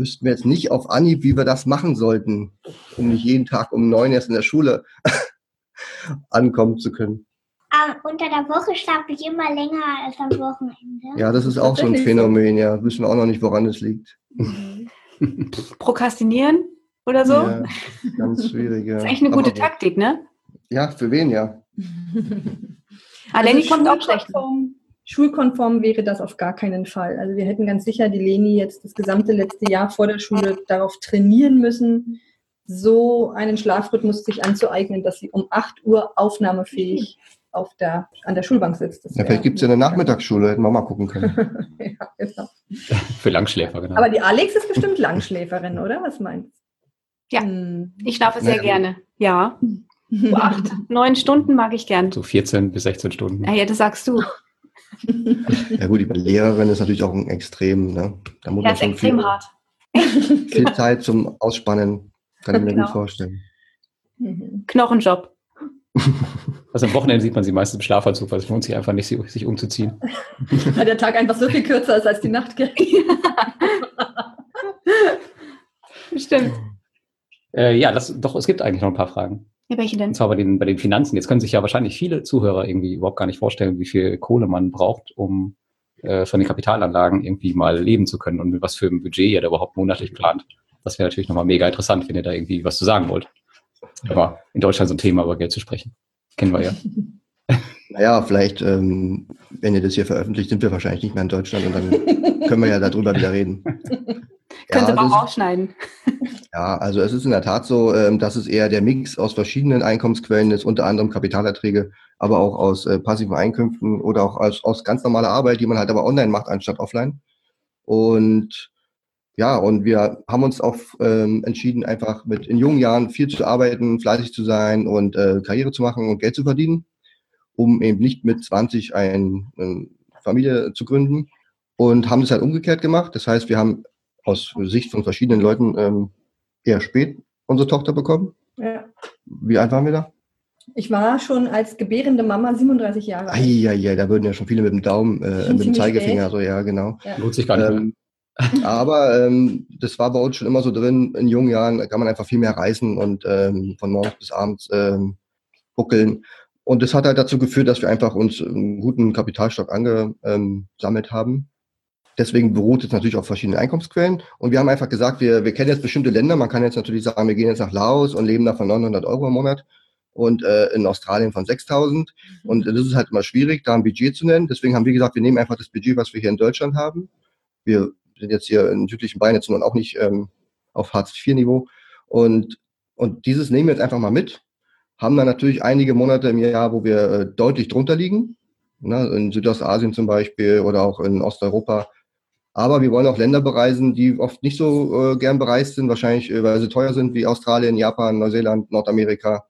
Wüssten wir jetzt nicht auf Anhieb, wie wir das machen sollten, um nicht jeden Tag um neun erst in der Schule *laughs* ankommen zu können. Ah, unter der Woche schlafe ich immer länger als am Wochenende. Ja, das ist auch so ein. Phänomen, ja. Wissen wir auch noch nicht, woran es liegt. Prokrastinieren oder so? Ja, ganz schwierig, ja. Das *laughs* ist eigentlich eine gute Aber- Taktik, ne? Ja, für wen, ja. *laughs* Ah, Lenny Also kommt auch schlecht. schulkonform, schulkonform wäre das auf gar keinen Fall. Also wir hätten ganz sicher die Leni jetzt das gesamte letzte Jahr vor der Schule darauf trainieren müssen, so einen Schlafrhythmus sich anzueignen, dass sie um 8 Uhr aufnahmefähig auf der, an der Schulbank sitzt. Ja, vielleicht gibt es ja eine Nachmittagsschule, hätten wir mal gucken können. *laughs* ja, genau. *laughs* Für Langschläfer, genau. Aber die Alex ist bestimmt Langschläferin, oder? Was meinst du? Ja. Hm. Ich schlafe sehr Ja. gerne. Ja. So acht, neun Stunden mag ich gern. so 14 bis 16 Stunden. Ja, ja, das sagst du. Ja gut, die Lehrerin ist natürlich auch ein Extrem, ne? Da muss Ja, man ist schon extrem viel, hart. viel *laughs* Zeit zum Ausspannen, kann ich mir Genau. gut vorstellen. Mhm. Knochenjob. *laughs* Also am Wochenende sieht man sie meistens im Schlafanzug, weil es lohnt sich einfach nicht, sich umzuziehen. *laughs* Weil der Tag einfach so viel kürzer ist als die Nacht. gell? Stimmt. Äh, ja, das, doch, es gibt eigentlich noch ein paar Fragen. Ja, welche denn? Und zwar bei den, bei den Finanzen. Jetzt können sich ja wahrscheinlich viele Zuhörer irgendwie überhaupt gar nicht vorstellen, wie viel Kohle man braucht, um äh, von den Kapitalanlagen irgendwie mal leben zu können und mit was für ein Budget ihr da überhaupt monatlich plant. Das wäre natürlich nochmal mega interessant, wenn ihr da irgendwie was zu sagen wollt. Aber in Deutschland so ein Thema über Geld zu sprechen. Kennen wir ja. *laughs* Naja, vielleicht, ähm, wenn ihr das hier veröffentlicht, sind wir wahrscheinlich nicht mehr in Deutschland und dann können wir ja darüber wieder reden. Können Sie es aber ist- auch rausschneiden. *laughs* Ja, also es ist in der Tat so, ähm, dass es eher der Mix aus verschiedenen Einkommensquellen ist, unter anderem Kapitalerträge, aber auch aus äh, passiven Einkünften oder auch aus, aus ganz normaler Arbeit, die man halt aber online macht, anstatt offline. Und ja, und wir haben uns auch ähm, entschieden, einfach mit in jungen Jahren viel zu arbeiten, fleißig zu sein und äh, Karriere zu machen und Geld zu verdienen, um eben nicht mit 20 ein, eine Familie zu gründen. Und haben das halt umgekehrt gemacht. Das heißt, wir haben aus Sicht von verschiedenen Leuten ähm, eher spät unsere Tochter bekommen. Ja. Wie alt waren wir da? Ich war schon als gebärende Mama 37 Jahre alt. Eieiei, da würden ja schon viele mit dem Daumen, äh, mit dem Zeigefinger, spät. so ja, genau. Lohnt sich gar nicht. Ähm, *laughs* aber ähm, das war bei uns schon immer so drin. In jungen Jahren kann man einfach viel mehr reisen und ähm, von morgens bis abends ähm, buckeln. Und das hat halt dazu geführt, dass wir einfach uns einen guten Kapitalstock angesammelt haben. Deswegen beruht es natürlich auf verschiedenen Einkommensquellen. Und wir haben einfach gesagt, wir, wir kennen jetzt bestimmte Länder. Man kann jetzt natürlich sagen, wir gehen jetzt nach Laos und leben da von 900 Euro im Monat und äh, in Australien von 6000. Und das ist halt immer schwierig, da ein Budget zu nennen. Deswegen haben wir gesagt, wir nehmen einfach das Budget, was wir hier in Deutschland haben. Wir sind jetzt hier in südlichen Bayern jetzt nun auch nicht ähm, auf Hartz-IV-Niveau. Und, und dieses nehmen wir jetzt einfach mal mit. Haben dann natürlich einige Monate im Jahr, wo wir äh, deutlich drunter liegen. Ne, in Südostasien zum Beispiel oder auch in Osteuropa. Aber wir wollen auch Länder bereisen, die oft nicht so äh, gern bereist sind, wahrscheinlich, äh, weil sie teuer sind, wie Australien, Japan, Neuseeland, Nordamerika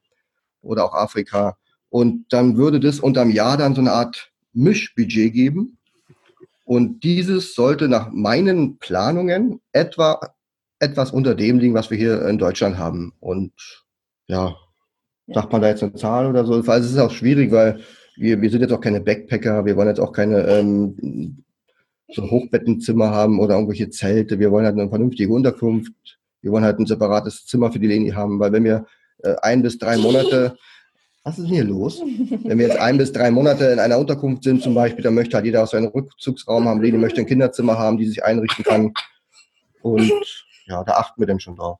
oder auch Afrika. Und dann würde das unterm Jahr dann so eine Art Mischbudget geben. Und dieses sollte nach meinen Planungen etwa etwas unter dem liegen, was wir hier in Deutschland haben. Und ja, sagt man da jetzt eine Zahl oder so? Weil es ist auch schwierig, weil wir, wir sind jetzt auch keine Backpacker, wir wollen jetzt auch keine ähm, so Hochbettenzimmer haben oder irgendwelche Zelte. Wir wollen halt eine vernünftige Unterkunft. Wir wollen halt ein separates Zimmer für die Leni haben, weil wenn wir äh, ein bis drei Monate, *laughs* was ist denn hier los? Wenn wir jetzt ein bis drei Monate in einer Unterkunft sind zum Beispiel, dann möchte halt jeder auch seinen Rückzugsraum haben. Leni möchte ein Kinderzimmer haben, die sich einrichten kann. Und ja, da achten wir dann schon drauf.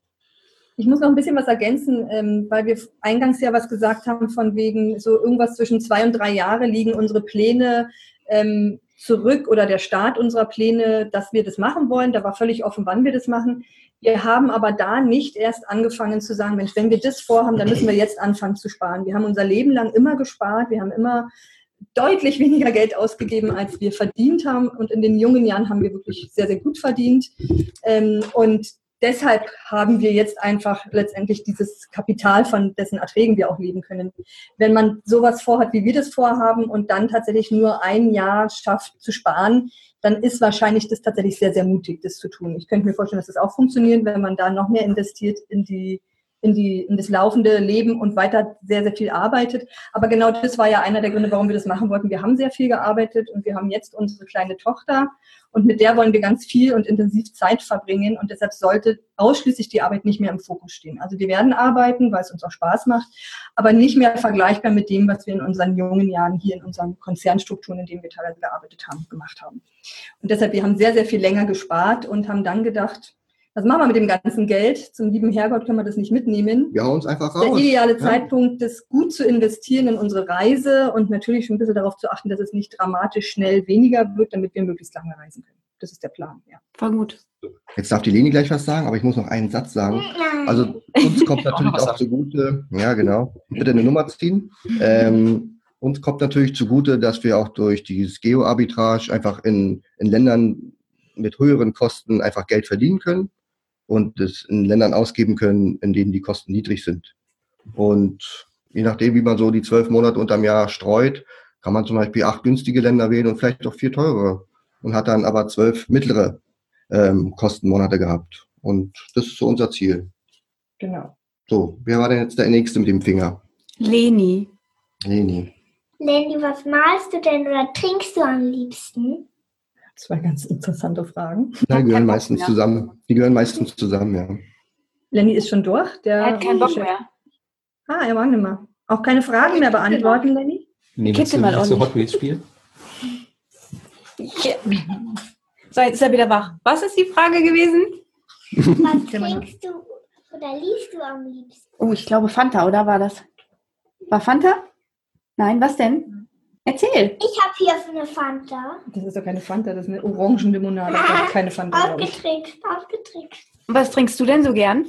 Ich muss noch ein bisschen was ergänzen, ähm, weil wir eingangs ja was gesagt haben, von wegen so irgendwas zwischen zwei und drei Jahre liegen unsere Pläne ähm, zurück oder der Start unserer Pläne, dass wir das machen wollen. Da war völlig offen, wann wir das machen. Wir haben aber da nicht erst angefangen zu sagen, Mensch, wenn wir das vorhaben, dann müssen wir jetzt anfangen zu sparen. Wir haben unser Leben lang immer gespart. Wir haben immer deutlich weniger Geld ausgegeben, als wir verdient haben. Und in den jungen Jahren haben wir wirklich sehr, sehr gut verdient. Ähm, und deshalb haben wir jetzt einfach letztendlich dieses Kapital, von dessen Erträgen wir auch leben können. Wenn man sowas vorhat, wie wir das vorhaben und dann tatsächlich nur ein Jahr schafft zu sparen, dann ist wahrscheinlich das tatsächlich sehr, sehr mutig, das zu tun. Ich könnte mir vorstellen, dass das auch funktioniert, wenn man da noch mehr investiert in die in, die, in das laufende Leben und weiter sehr, sehr viel arbeitet. Aber genau das war ja einer der Gründe, warum wir das machen wollten. Wir haben sehr viel gearbeitet und wir haben jetzt unsere kleine Tochter und mit der wollen wir ganz viel und intensiv Zeit verbringen und deshalb sollte ausschließlich die Arbeit nicht mehr im Fokus stehen. Also wir werden arbeiten, weil es uns auch Spaß macht, aber nicht mehr vergleichbar mit dem, was wir in unseren jungen Jahren hier in unseren Konzernstrukturen, in denen wir teilweise gearbeitet haben, gemacht haben. Und deshalb, wir haben sehr, sehr viel länger gespart und haben dann gedacht, was machen wir mit dem ganzen Geld? Zum lieben Herrgott können wir das nicht mitnehmen. Wir hauen es einfach Der raus. ideale Ja. Zeitpunkt, das gut zu investieren in unsere Reise und natürlich schon ein bisschen darauf zu achten, dass es nicht dramatisch schnell weniger wird, damit wir möglichst lange reisen können. Das ist der Plan, ja. Voll gut. Jetzt darf die Leni gleich was sagen, aber ich muss noch einen Satz sagen. Also uns kommt Auch *laughs* natürlich was auch zugute, ja genau, bitte eine Nummer ziehen. Ähm, uns kommt natürlich zugute, dass wir auch durch dieses Geo-Arbitrage einfach in, in Ländern mit höheren Kosten einfach Geld verdienen können und es in Ländern ausgeben können, in denen die Kosten niedrig sind. Und je nachdem, wie man so die zwölf Monate unterm Jahr streut, kann man zum Beispiel acht günstige Länder wählen und vielleicht auch vier teure und hat dann aber zwölf mittlere ähm, Kostenmonate gehabt. Und das ist so unser Ziel. Genau. So, wer war denn jetzt der Nächste mit dem Finger? Leni. Leni. Lenny, was malst du denn oder trinkst du am liebsten? Zwei ganz interessante Fragen. Ja, die gehören meistens mehr. zusammen. Die gehören meistens zusammen, ja. Lenny ist schon durch. Der Er hat keinen Bock mehr. Ah, er mag nicht mehr. Auch keine Fragen mehr beantworten, Lenny? Nee, willst du, mal willst du ordentlich. Hot Wheels spielen? So, jetzt ist er wieder wach. Was ist die Frage gewesen? *laughs* Was trinkst du oder liest du am liebsten? Oh, ich glaube Fanta, oder war das? War Fanta? Nein, was denn? Erzähl. Ich habe hier eine Fanta. Das ist doch keine Fanta, das ist eine Orangenlimonade. Das ist keine Fanta. Ausgetrickst, ausgetrickst. Und was trinkst du denn so gern?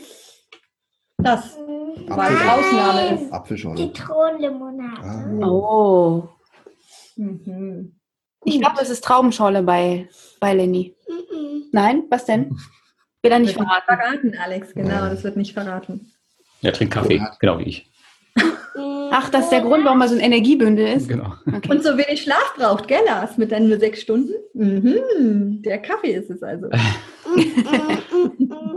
Das. Mhm. Weil es Ausnahme ist. Apfelschorle. Zitronenlimonade. Ah. Oh. Mhm. Ich glaube, es ist Traubenschorle bei, bei Lenny. Mhm. Nein, was denn? Will er nicht Wird verraten. verraten, Alex, genau, Ja. das wird nicht verraten. Er trinkt Kaffee, genau wie ich. Ach, das ist der Grund, warum er so ein Energiebündel ist? Genau. Okay. Und so wenig Schlaf braucht, gell, Lars, mit deinen nur sechs Stunden? Mhm, der Kaffee ist es also. *laughs*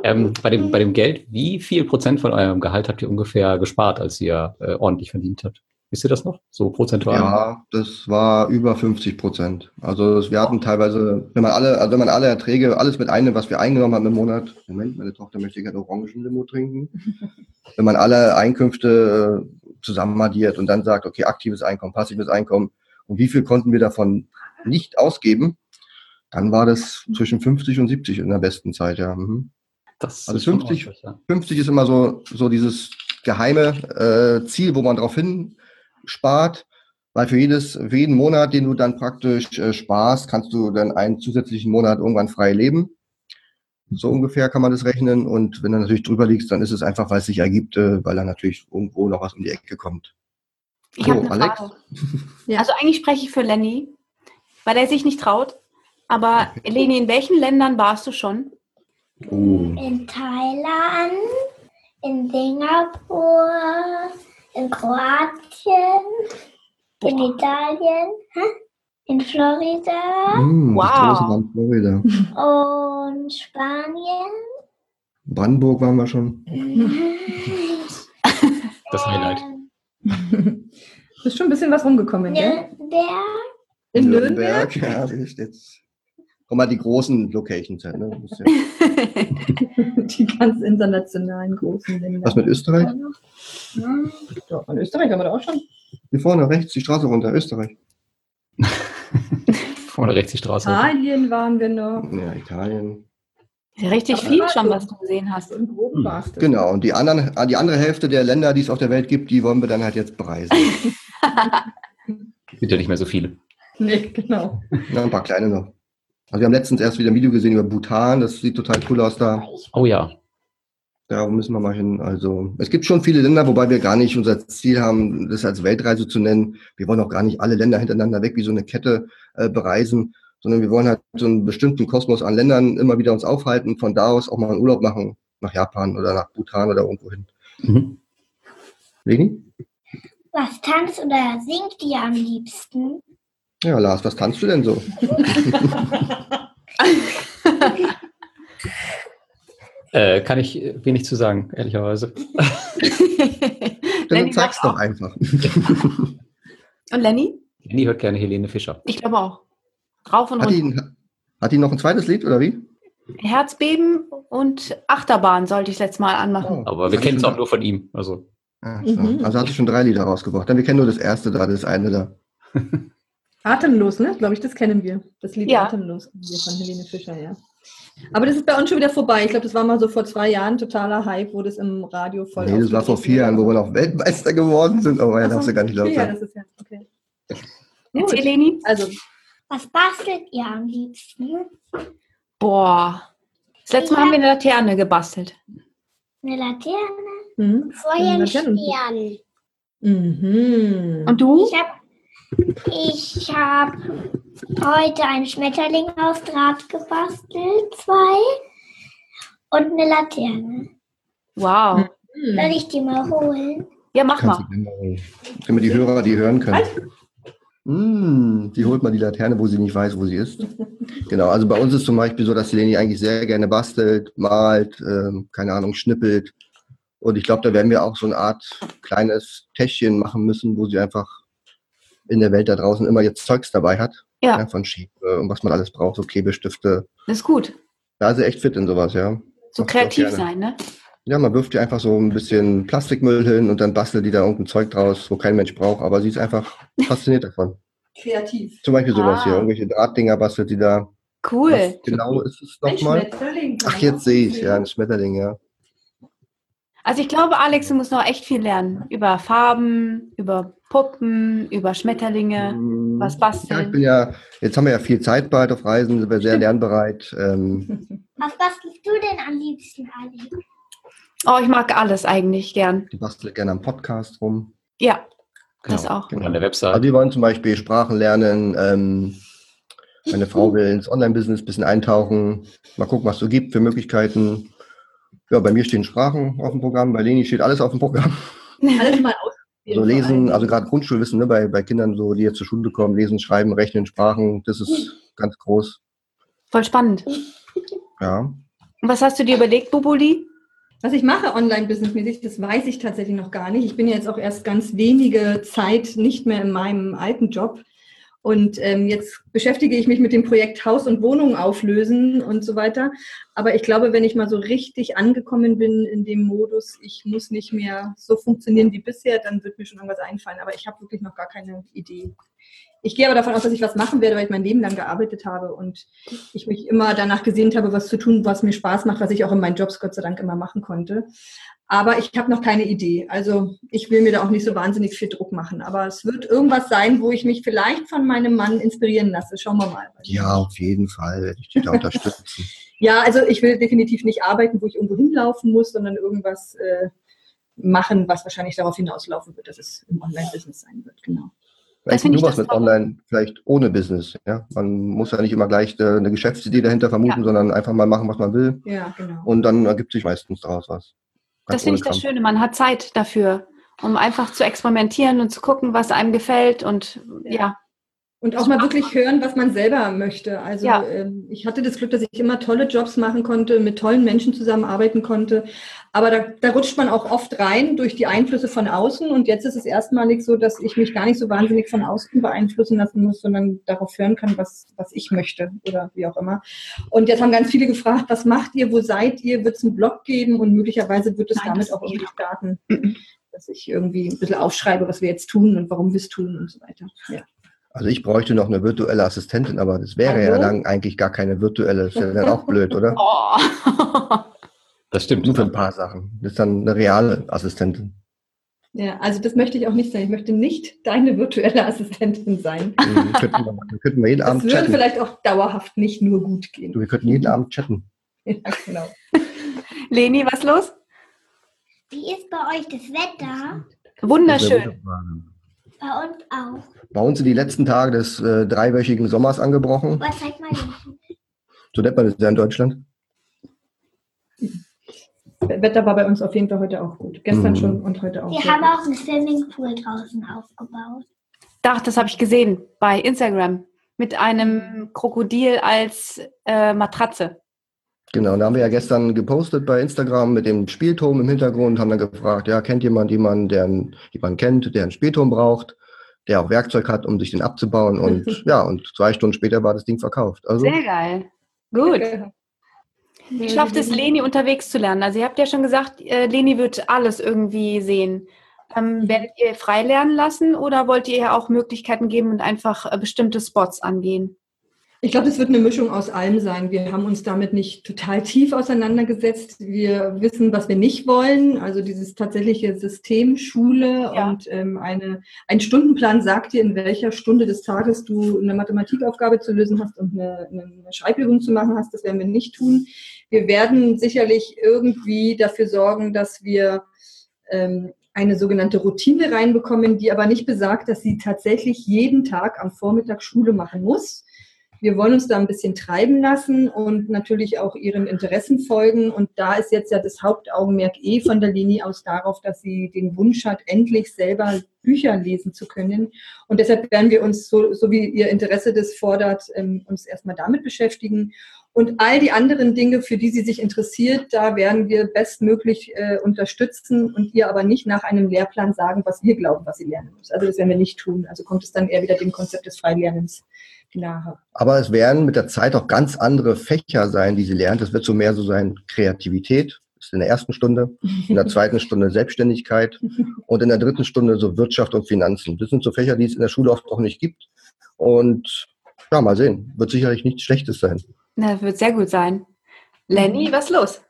Ähm, bei, dem, bei dem Geld, wie viel Prozent von eurem Gehalt habt ihr ungefähr gespart, als ihr äh, ordentlich verdient habt? Wisst ihr das noch? So prozentual? Ja, das war über 50 Prozent. Also wir hatten teilweise, wenn man alle, also wenn man alle Erträge, alles mit einnimmt, was wir eingenommen haben im Monat, Moment, meine Tochter möchte gerne Orangenlimo trinken. *laughs* wenn man alle Einkünfte äh, zusammen addiert und dann sagt, okay, aktives Einkommen, passives Einkommen und wie viel konnten wir davon nicht ausgeben, dann war das zwischen 50 und 70 in der besten Zeit, ja. Mhm. Das Also ist schon 50 ordentlich, ja. 50 ist immer so, so dieses geheime äh, Ziel, wo man drauf hin spart, weil für jedes, für jeden Monat, den du dann praktisch äh, sparst, kannst du dann einen zusätzlichen Monat irgendwann frei leben. So ungefähr kann man das rechnen. Und wenn du natürlich drüber liegst, dann ist es einfach, weil es sich ergibt, äh, weil dann natürlich irgendwo noch was um die Ecke kommt. Ich So, habe eine Alex? Frage. *laughs* Ja. Also eigentlich spreche ich für Lenny, weil er sich nicht traut. Aber *laughs* Leni, in welchen Ländern warst du schon? Uh. In Thailand, in Singapur, in Kroatien, in Italien, hä? In Florida Mm, das Wow. große Land Florida. und Spanien. Brandenburg waren wir schon. *laughs* Das Highlight. Ähm, Ist schon ein bisschen was rumgekommen? Nürnberg. In Nürnberg? Ja, das ist jetzt. Komm mal die großen Locations halt, ne? Ja- *laughs* Die ganz internationalen großen Länder. Was mit Österreich? Ja, in Österreich haben wir da auch schon. Hier vorne rechts die Straße runter, Österreich. *laughs* *laughs* Vorne rechts die Straße. Italien waren wir noch. Ja, Italien. Richtig Aber viel schon, was du gesehen hast. Im Groben Hm. war es das. Genau, und die, anderen, die andere Hälfte der Länder, die es auf der Welt gibt, die wollen wir dann halt jetzt bereisen. *laughs* Gibt ja nicht mehr so viele. Nee, genau. Ja, ein paar kleine noch. Also wir haben letztens erst wieder ein Video gesehen über Bhutan, das sieht total cool aus da. Oh ja. Da müssen wir mal hin. Also es gibt schon viele Länder, wobei wir gar nicht unser Ziel haben, das als Weltreise zu nennen. Wir wollen auch gar nicht alle Länder hintereinander weg wie so eine Kette äh, bereisen, sondern wir wollen halt so einen bestimmten Kosmos an Ländern immer wieder uns aufhalten, von da aus auch mal einen Urlaub machen, nach Japan oder nach Bhutan oder irgendwo hin. Mhm. Leni? Was tanzt oder singt ihr am liebsten? Ja, Lars, was tanzt du denn so? *laughs* *laughs* Äh, kann ich äh, wenig zu sagen, ehrlicherweise. *laughs* Dann sagt doch einfach. *laughs* Und Lenny? Lenny hört gerne Helene Fischer. Ich glaube auch. Rauf und Hat runter. hat die noch ein zweites Lied oder wie? Herzbeben und Achterbahn sollte ich letztes Mal anmachen. Aber wir kennen es auch nur von ihm. Also Ah, so. Mhm. Also hat sie schon drei Lieder rausgebracht. Dann wir kennen nur das erste da, das eine da. *laughs* Atemlos, ne? Glaube ich, das kennen wir. Das Lied Ja. Atemlos von Helene Fischer, ja. Aber das ist bei uns schon wieder vorbei. Ich glaube, das war mal so vor zwei Jahren totaler Hype, wo das im Radio voll Nee, das war vor vier Jahren, wo wir noch Weltmeister geworden sind. Oh, ja, darfst du gar nicht laut Ja, sagen. das ist ja okay. Gut. Leni. Also, Was bastelt ihr am liebsten? Boah. Das letzte Mal haben wir eine Laterne gebastelt. Eine Laterne? hm. Vorher ein. Stern. Mhm. Und du? Ich habe ich hab heute einen Schmetterling aus Draht gebastelt, zwei. Und eine Laterne. Wow. Mhm. Soll ich die mal holen? Ja, mach mal. wir die Hörer, die hören können. Mm, die holt mal die Laterne, wo sie nicht weiß, wo sie ist. Genau, also bei uns ist zum Beispiel so, dass die Leni eigentlich sehr gerne bastelt, malt, ähm, keine Ahnung, schnippelt. Und ich glaube, da werden wir auch so eine Art kleines Täschchen machen müssen, wo sie einfach in der Welt da draußen immer jetzt Zeugs dabei hat. Ja. von Schiebe und was man alles braucht, so Klebestifte. Das ist gut. Da ist sie echt fit in sowas, ja. So Mach ich auch kreativ sein, ne? Ja, man wirft ihr einfach so ein bisschen Plastikmüll hin und dann bastelt die da irgendein Zeug draus, wo kein Mensch braucht, aber sie ist einfach *laughs* fasziniert davon. Kreativ. Zum Beispiel sowas Ah. hier, irgendwelche Drahtdinger bastelt die da. Cool. Was genau ist es Ein nochmal? Schmetterling. Ach, jetzt sehe ich, ja, ein Schmetterling, ja. Also ich glaube, Alex, du musst noch echt viel lernen. Über Farben, über Puppen, über Schmetterlinge. Mm, was basteln? Ja, ich bin ja, jetzt haben wir ja viel Zeit bald auf Reisen, sind wir sehr *laughs* lernbereit. Ähm, Was bastelst du denn am liebsten, Alex? Oh, ich mag alles eigentlich gern. die bastelt gerne am Podcast rum. Ja, das Genau. auch. Und an der Also Website. die wollen zum Beispiel Sprachen lernen, ähm, Meine Frau will ins Online-Business ein bisschen eintauchen, mal gucken, was es so gibt für Möglichkeiten. Ja, bei mir stehen Sprachen auf dem Programm, bei Leni steht alles auf dem Programm. Alles mal aus. So lesen, also gerade Grundschulwissen, ne, bei, bei Kindern, so, die jetzt zur Schule kommen, lesen, schreiben, rechnen, Sprachen, das ist ganz groß. Voll spannend. Ja. Und was hast du dir überlegt, Bubuli? Was ich mache online-businessmäßig, das weiß ich tatsächlich noch gar nicht. Ich bin jetzt auch erst ganz wenige Zeit nicht mehr in meinem alten Job. Und ähm, jetzt beschäftige ich mich mit dem Projekt Haus und Wohnung auflösen und so weiter. Aber ich glaube, wenn ich mal so richtig angekommen bin in dem Modus, ich muss nicht mehr so funktionieren wie bisher, dann wird mir schon irgendwas einfallen. Aber ich habe wirklich noch gar keine Idee. Ich gehe aber davon aus, dass ich was machen werde, weil ich mein Leben lang gearbeitet habe und ich mich immer danach gesehnt habe, was zu tun, was mir Spaß macht, was ich auch in meinen Jobs Gott sei Dank immer machen konnte. Aber ich habe noch keine Idee. Also ich will mir da auch nicht so wahnsinnig viel Druck machen. Aber es wird irgendwas sein, wo ich mich vielleicht von meinem Mann inspirieren lasse. Schauen wir mal. Ja, auf jeden Fall werde ich dich da unterstützen. *laughs* Ja, also ich will definitiv nicht arbeiten, wo ich irgendwo hinlaufen muss, sondern irgendwas äh, machen, was wahrscheinlich darauf hinauslaufen wird, dass es im Online-Business sein wird. Genau. Vielleicht finde nur ich was das mit. Online, vielleicht ohne Business. Ja? Man muss ja nicht immer gleich äh, eine Geschäftsidee dahinter vermuten, Ja. sondern einfach mal machen, was man will. Ja, genau. Und dann ergibt sich meistens daraus was. Ganz Das finde ich das Krampf. Schöne. Man hat Zeit dafür, um einfach zu experimentieren und zu gucken, was einem gefällt. Und Ja. ja, Und auch mal wirklich hören, was man selber möchte. Also Ja. ähm, ich hatte das Glück, dass ich immer tolle Jobs machen konnte, mit tollen Menschen zusammenarbeiten konnte. Aber da, da rutscht man auch oft rein durch die Einflüsse von außen. Und jetzt ist es erstmalig so, dass ich mich gar nicht so wahnsinnig von außen beeinflussen lassen muss, sondern darauf hören kann, was, was ich möchte oder wie auch immer. Und jetzt haben ganz viele gefragt, was macht ihr, wo seid ihr? Wird es einen Blog geben? Und möglicherweise wird es Nein, damit auch irgendwie starten, dass ich irgendwie ein bisschen aufschreibe, was wir jetzt tun und warum wir es tun und so weiter. Ja. Also ich bräuchte noch eine virtuelle Assistentin, aber das wäre ja Also? dann eigentlich gar keine virtuelle. Das wäre dann auch blöd, oder? *laughs* oh. Das stimmt. Nur für ein paar Sachen. Das ist dann eine reale Assistentin. Ja, also das möchte ich auch nicht sein. Ich möchte nicht deine virtuelle Assistentin sein. Mhm, könnten wir, dann könnten wir jeden Das Abend würde chatten. vielleicht auch dauerhaft nicht nur gut gehen. Du, wir könnten jeden Abend chatten. Ja, genau. *laughs* Leni, was los? Wie ist bei euch das Wetter? Wunderschön. Bei uns auch. Bei uns sind die letzten Tage des äh, dreiwöchigen Sommers angebrochen. Was zeigt mal hin? So nennt man das ja in Deutschland. Wetter war bei uns auf jeden Fall heute auch gut. Gestern Mhm. schon und heute auch. Wir haben gut. auch einen Swimmingpool draußen aufgebaut. Ach, das habe ich gesehen bei Instagram mit einem Krokodil als äh, Matratze. Genau, da haben wir ja gestern gepostet bei Instagram mit dem Spielturm im Hintergrund, haben dann gefragt, ja, kennt jemand jemanden, der einen, jemanden kennt, der einen Spielturm braucht, der auch Werkzeug hat, um sich den abzubauen und *laughs* ja, und zwei Stunden später war das Ding verkauft. Also Sehr geil. Gut. Wie schafft es Leni unterwegs zu lernen? Also ihr habt ja schon gesagt, äh, Leni wird alles irgendwie sehen. Ähm, werdet ihr frei lernen lassen oder wollt ihr ihr auch Möglichkeiten geben und einfach äh, bestimmte Spots angehen? Ich glaube, es wird eine Mischung aus allem sein. Wir haben uns damit nicht total tief auseinandergesetzt. Wir wissen, was wir nicht wollen. Also dieses tatsächliche System Schule Ja. und ähm, eine, ein Stundenplan sagt dir, in welcher Stunde des Tages du eine Mathematikaufgabe zu lösen hast und eine, eine Schreibübung zu machen hast. Das werden wir nicht tun. Wir werden sicherlich irgendwie dafür sorgen, dass wir ähm, eine sogenannte Routine reinbekommen, die aber nicht besagt, dass sie tatsächlich jeden Tag am Vormittag Schule machen muss. Wir wollen uns da ein bisschen treiben lassen und natürlich auch ihren Interessen folgen. Und da ist jetzt ja das Hauptaugenmerk eh von der Linie aus darauf, dass sie den Wunsch hat, endlich selber Bücher lesen zu können. Und deshalb werden wir uns, so, so wie ihr Interesse das fordert, ähm, uns erstmal damit beschäftigen. Und all die anderen Dinge, für die sie sich interessiert, da werden wir bestmöglich äh, unterstützen und ihr aber nicht nach einem Lehrplan sagen, was wir glauben, was sie lernen muss. Also das werden wir nicht tun. Also kommt es dann eher wieder dem Konzept des Freilernens nahe. Aber es werden mit der Zeit auch ganz andere Fächer sein, die sie lernt. Es wird so mehr so sein Kreativität, das ist in der ersten Stunde, in der zweiten Stunde Selbstständigkeit *laughs* und in der dritten Stunde so Wirtschaft und Finanzen. Das sind so Fächer, die es in der Schule oft auch nicht gibt. Und ja, mal sehen. Wird sicherlich nichts Schlechtes sein. Na, das wird sehr gut sein. Lenny, was ist los?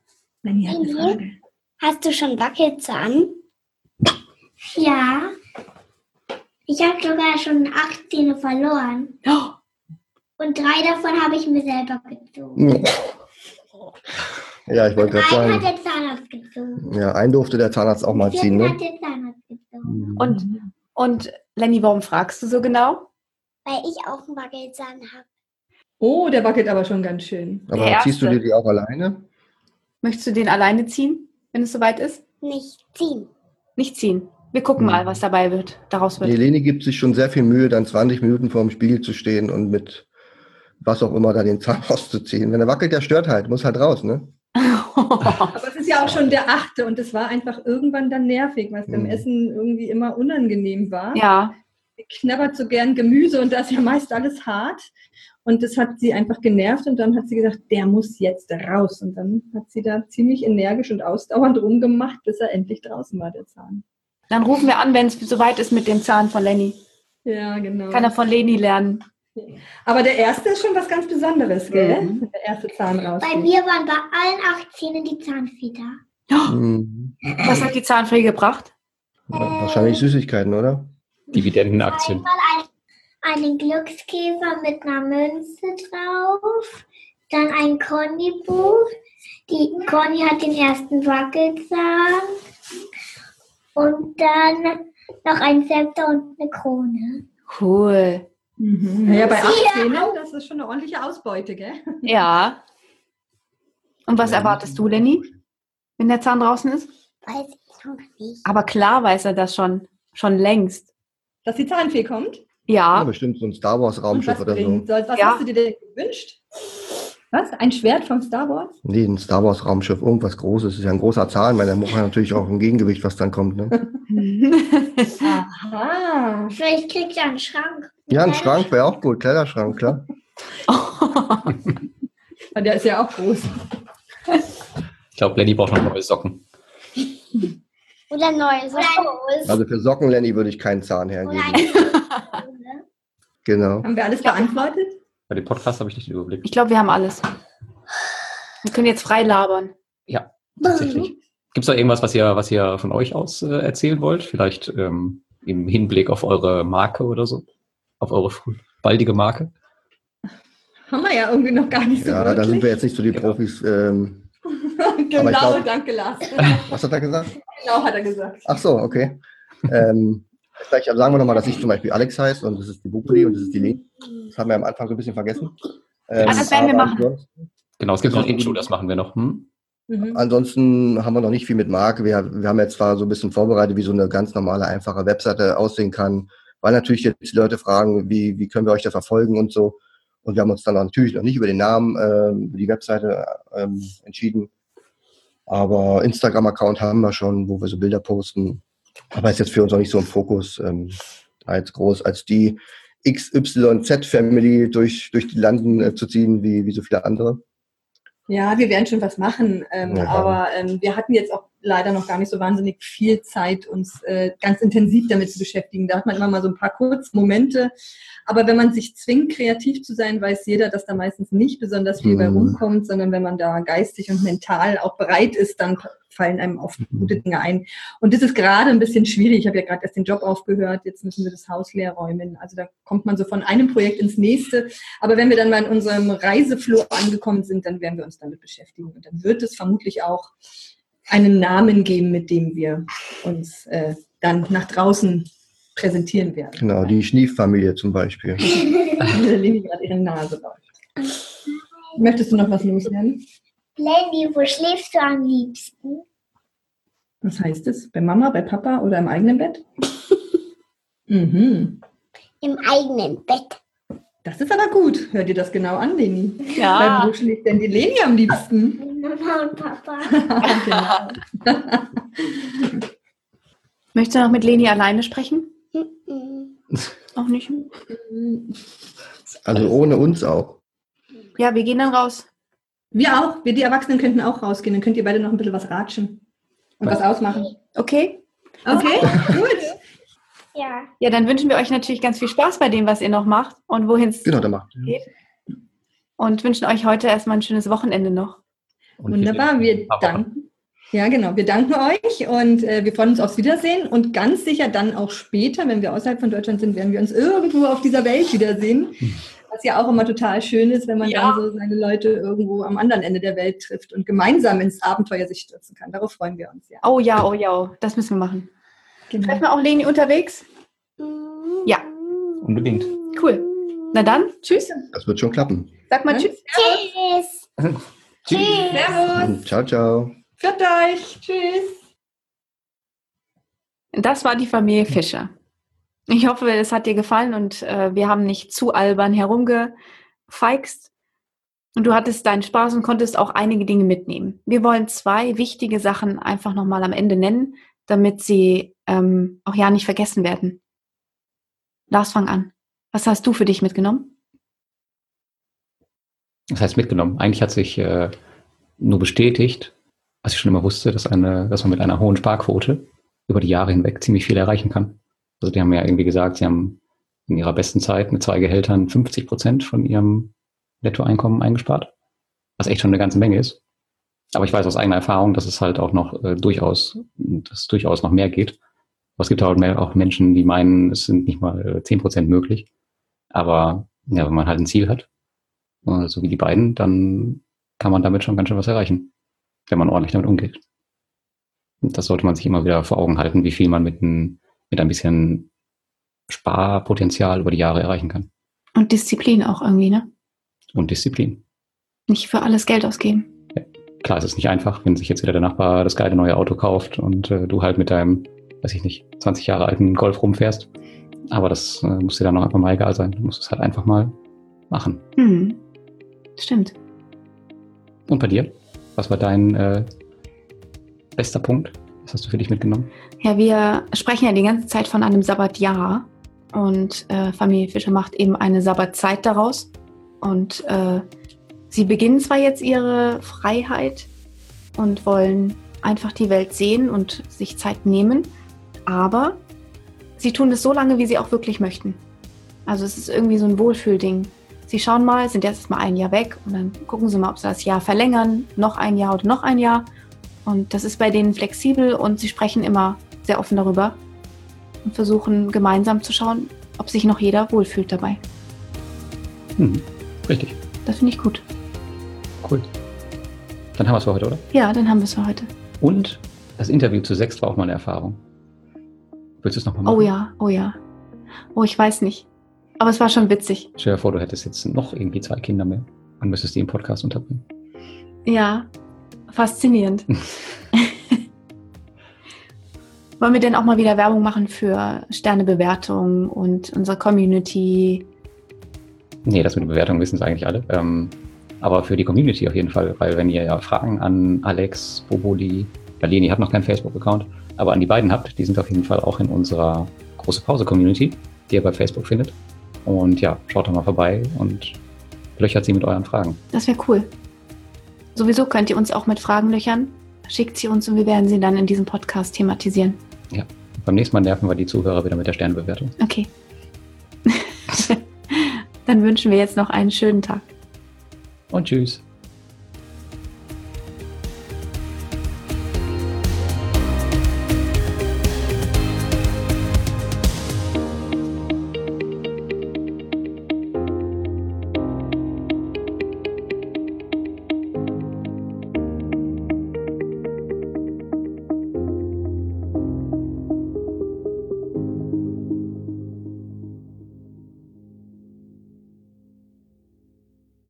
Lenny hat eine Frage. Hast du schon Wackelzahn? Ja. Ich habe sogar schon acht Zähne verloren. Oh, Und drei davon habe ich mir selber gezogen. Ja, ich wollte gerade Einen hat sagen, der Zahnarzt gezogen. ja, einen durfte der Zahnarzt auch mal ziehen, ne? hat der Zahnarzt gezogen. Und, und Lenny, warum fragst du so genau? Weil ich auch einen Wackelzahn habe. Oh, der wackelt aber schon ganz schön. Aber Der ziehst du dir die auch alleine? Möchtest du den alleine ziehen, wenn es soweit ist? Nicht ziehen. Nicht ziehen. Wir gucken Hm. mal, was dabei wird, daraus Die wird. Leni gibt sich schon sehr viel Mühe, dann 20 Minuten vor dem Spiegel zu stehen und mit was auch immer da den Zahn *laughs* rauszuziehen. Wenn er wackelt, der stört halt, muss halt raus, ne? *laughs* Aber es ist ja auch schon der achte und es war einfach irgendwann dann nervig, weil es beim Mhm. Essen irgendwie immer unangenehm war. ja, knabbert so gern Gemüse und da ist ja meist alles hart. Und das hat sie einfach genervt und dann hat sie gesagt, der muss jetzt raus. Und dann hat sie da ziemlich energisch und ausdauernd rumgemacht, bis er endlich draußen war, der Zahn. dann rufen wir an, wenn es soweit ist mit dem Zahn von Lenny. Ja, genau. Kann er von Leni lernen. Aber der erste ist schon was ganz Besonderes, gell? Mhm. Der erste Zahn raus. Bei mir waren bei allen acht Zähnen die Zahnfeder. Hm. Was hat die Zahnfee gebracht? Wahrscheinlich Süßigkeiten, oder? Dividendenaktien. Einmal ein, einen Glückskäfer mit einer Münze drauf, dann ein Conny-Buch. Die Conny hat den ersten Wackelzahn und dann noch ein Zepter und eine Krone. Cool. Mhm. Naja, bei acht Ja. Zähnen, das ist schon eine ordentliche Ausbeute, gell? Ja. Und was Ja. erwartest du, Lenny, wenn der Zahn draußen ist? Weiß ich noch nicht. Aber klar weiß er das schon. Schon längst. Dass die Zahnfee kommt. Ja, Ja. bestimmt so ein Star Wars Raumschiff was oder so. bringt soll. Was Ja. hast du dir denn gewünscht? Was? Ein Schwert vom Star Wars? Nee, ein Star Wars Raumschiff, irgendwas Großes. Das ist ja ein großer Zahn, weil da braucht man natürlich auch ein Gegengewicht, was dann kommt. Ne? *laughs* Aha. Vielleicht kriegt er einen Schrank. Ja, ein Schrank wäre auch gut, Kleiderschrank, klar. *laughs* Und der ist ja auch groß. Ich glaube, Lenny braucht noch neue Socken. *laughs* Oder neues Haus. Also für Socken, Lenny, würde ich keinen Zahn hergeben. Genau. Haben wir alles beantwortet? Bei dem Podcast habe ich nicht den Überblick. Ich glaube, wir haben alles. Wir können jetzt frei labern. Ja, tatsächlich. Gibt es da irgendwas, was ihr, was ihr von euch aus äh, erzählen wollt? Vielleicht ähm, im Hinblick auf eure Marke oder so? Auf eure früh- baldige Marke? Haben wir ja irgendwie noch gar nicht so Ja, da sind wirklich. wir jetzt nicht so die Profis. Ähm, *laughs* genau, glaub- danke Lars. *laughs* was hat er gesagt? genau, hat er gesagt. Ach so, okay. Ähm, vielleicht sagen wir nochmal, dass ich zum Beispiel Alex heiße und das ist die Bukuli und das ist die Leni. Das haben wir am Anfang so ein bisschen vergessen. Ähm, Ah, das werden wir machen. ansonsten- Genau, es gibt noch ein Intro, das machen wir noch. Hm? Mhm. Ansonsten haben wir noch nicht viel mit Marke. Wir, wir haben jetzt zwar so ein bisschen vorbereitet, wie so eine ganz normale, einfache Webseite aussehen kann, weil natürlich jetzt die Leute fragen, wie, wie können wir euch da verfolgen und so. Und wir haben uns dann natürlich noch nicht über den Namen, ähm, über die Webseite ähm, entschieden. Aber Instagram-Account haben wir schon, wo wir so Bilder posten. Aber ist jetzt für uns auch nicht so im Fokus, ähm, jetzt groß als die XYZ-Family durch, durch die Landen äh, zu ziehen, wie, wie so viele andere. Ja, wir werden schon was machen, ähm, Ja, aber ähm, wir hatten jetzt auch leider noch gar nicht so wahnsinnig viel Zeit, uns äh, ganz intensiv damit zu beschäftigen. Da hat man immer mal so ein paar Kurzmomente. Aber wenn man sich zwingt, kreativ zu sein, weiß jeder, dass da meistens nicht besonders viel bei Mhm. rumkommt, sondern wenn man da geistig und mental auch bereit ist, dann fallen einem oft gute Dinge ein. Und das ist gerade ein bisschen schwierig. Ich habe ja gerade erst den Job aufgehört, jetzt müssen wir das Haus leer räumen. Also da kommt man so von einem Projekt ins nächste. Aber wenn wir dann mal in unserem Reiseflow angekommen sind, dann werden wir uns damit beschäftigen. Und dann wird es vermutlich auch einen Namen geben, mit dem wir uns äh, dann nach draußen präsentieren werden. Genau, die Schnief-Familie zum Beispiel. *laughs* Leni gerade ihre Nase läuft. Möchtest du noch was loswerden? Lenny, wo schläfst du am liebsten? Was heißt es? Bei Mama, bei Papa oder im eigenen Bett? *laughs* mhm. Im eigenen Bett. Das ist aber gut. Hör dir das genau an, Leni. Weil Ja. wo schläft denn die Leni am liebsten? Mama und Papa. *laughs* genau. Möchtest du noch mit Leni alleine sprechen? Mhm. Auch nicht? Also ohne uns auch. Ja, wir gehen dann raus. Wir auch. Wir, die Erwachsenen, könnten auch rausgehen. Dann könnt ihr beide noch ein bisschen was ratschen und was ausmachen. Okay? Okay, gut. Ja. Ja, dann wünschen wir euch natürlich ganz viel Spaß bei dem, was ihr noch macht und wohin es Genau, dann macht. und wünschen euch heute erstmal ein schönes Wochenende noch. Und Wunderbar. Wir danken. Ja, genau. Wir danken euch und äh, wir freuen uns aufs Wiedersehen und ganz sicher dann auch später, wenn wir außerhalb von Deutschland sind, werden wir uns irgendwo auf dieser Welt wiedersehen. Was ja auch immer total schön ist, wenn man Ja. dann so seine Leute irgendwo am anderen Ende der Welt trifft und gemeinsam ins Abenteuer sich stürzen kann. Darauf freuen wir uns ja. Oh ja, oh ja, oh, das müssen wir machen. Genau. Treffen wir auch Leni unterwegs? Ja. Unbedingt. Cool. Na dann, tschüss. Das wird schon klappen. Sag mal Ja. tschüss. Tschüss. *laughs* Tschüss. Servus. Ciao, ciao. Führt euch. Tschüss. Das war die Familie Fischer. Ich hoffe, es hat dir gefallen und äh, wir haben nicht zu albern herumgefeixt. Und du hattest deinen Spaß und konntest auch einige Dinge mitnehmen. Wir wollen zwei wichtige Sachen einfach nochmal am Ende nennen, damit sie ähm, auch ja nicht vergessen werden. Lars, fang an. Was hast du für dich mitgenommen? Das heißt mitgenommen. Eigentlich hat sich äh, nur bestätigt, was ich schon immer wusste, dass, eine, dass man mit einer hohen Sparquote über die Jahre hinweg ziemlich viel erreichen kann. Also die haben ja irgendwie gesagt, sie haben in ihrer besten Zeit mit zwei Gehältern 50 Prozent von ihrem Nettoeinkommen eingespart, was echt schon eine ganze Menge ist. Aber ich weiß aus eigener Erfahrung, dass es halt auch noch äh, durchaus, dass es durchaus noch mehr geht. Aber es gibt halt mehr, auch Menschen, die meinen, es sind nicht mal äh, 10 Prozent möglich. Aber ja, wenn man halt ein Ziel hat, so wie die beiden, dann kann man damit schon ganz schön was erreichen, wenn man ordentlich damit umgeht. Und das sollte man sich immer wieder vor Augen halten, wie viel man mit ein, mit ein bisschen Sparpotenzial über die Jahre erreichen kann. Und Disziplin auch irgendwie, ne? Und Disziplin. Nicht für alles Geld ausgeben. Klar, es ist nicht einfach, wenn sich jetzt wieder der Nachbar das geile neue Auto kauft und äh, du halt mit deinem, weiß ich nicht, 20 Jahre alten Golf rumfährst. Aber das äh, muss dir dann auch einfach mal egal sein. Du musst es halt einfach mal machen. Hm. Stimmt. Und bei dir? Was war dein äh, bester Punkt? Was hast du für dich mitgenommen? Ja, wir sprechen ja die ganze Zeit von einem Sabbatjahr und äh, Familie Fischer macht eben eine Sabbatzeit daraus. Und äh, sie beginnen zwar jetzt ihre Freiheit und wollen einfach die Welt sehen und sich Zeit nehmen, aber sie tun es so lange, wie sie auch wirklich möchten. Also es ist irgendwie so ein Wohlfühlding. Sie schauen mal, sind jetzt mal ein Jahr weg und dann gucken sie mal, ob sie das Jahr verlängern, noch ein Jahr oder noch ein Jahr. Und das ist bei denen flexibel und sie sprechen immer sehr offen darüber und versuchen gemeinsam zu schauen, ob sich noch jeder wohlfühlt dabei. Hm, richtig, Das finde ich gut. cool. Dann haben wir es für heute, oder? Ja, dann haben wir es für heute. Und das Interview zu sechs war auch mal eine Erfahrung. Willst du es nochmal machen? Oh ja, oh ja. Oh, ich weiß nicht. Aber es war schon witzig. Stell dir vor, du hättest jetzt noch irgendwie zwei Kinder mehr und müsstest die im Podcast unterbringen. Ja, faszinierend. *laughs* *laughs* Wollen wir denn auch mal wieder Werbung machen für Sternebewertung und unsere Community? Nee, das mit der Bewertung wissen es eigentlich alle. Ähm, aber für die Community auf jeden Fall, weil wenn ihr ja Fragen an Alex, Boboli, ja, Leni hat noch keinen Facebook-Account, aber an die beiden habt, die sind auf jeden Fall auch in unserer große Pause-Community, die ihr bei Facebook findet. Und ja, schaut da mal vorbei und löchert sie mit euren Fragen. Das wäre cool. Sowieso könnt ihr uns auch mit Fragen löchern. Schickt sie uns und wir werden sie dann in diesem Podcast thematisieren. Beim nächsten Mal nerven wir die Zuhörer wieder mit der Sternebewertung. Okay. *laughs* dann wünschen wir jetzt noch einen schönen Tag. Und tschüss.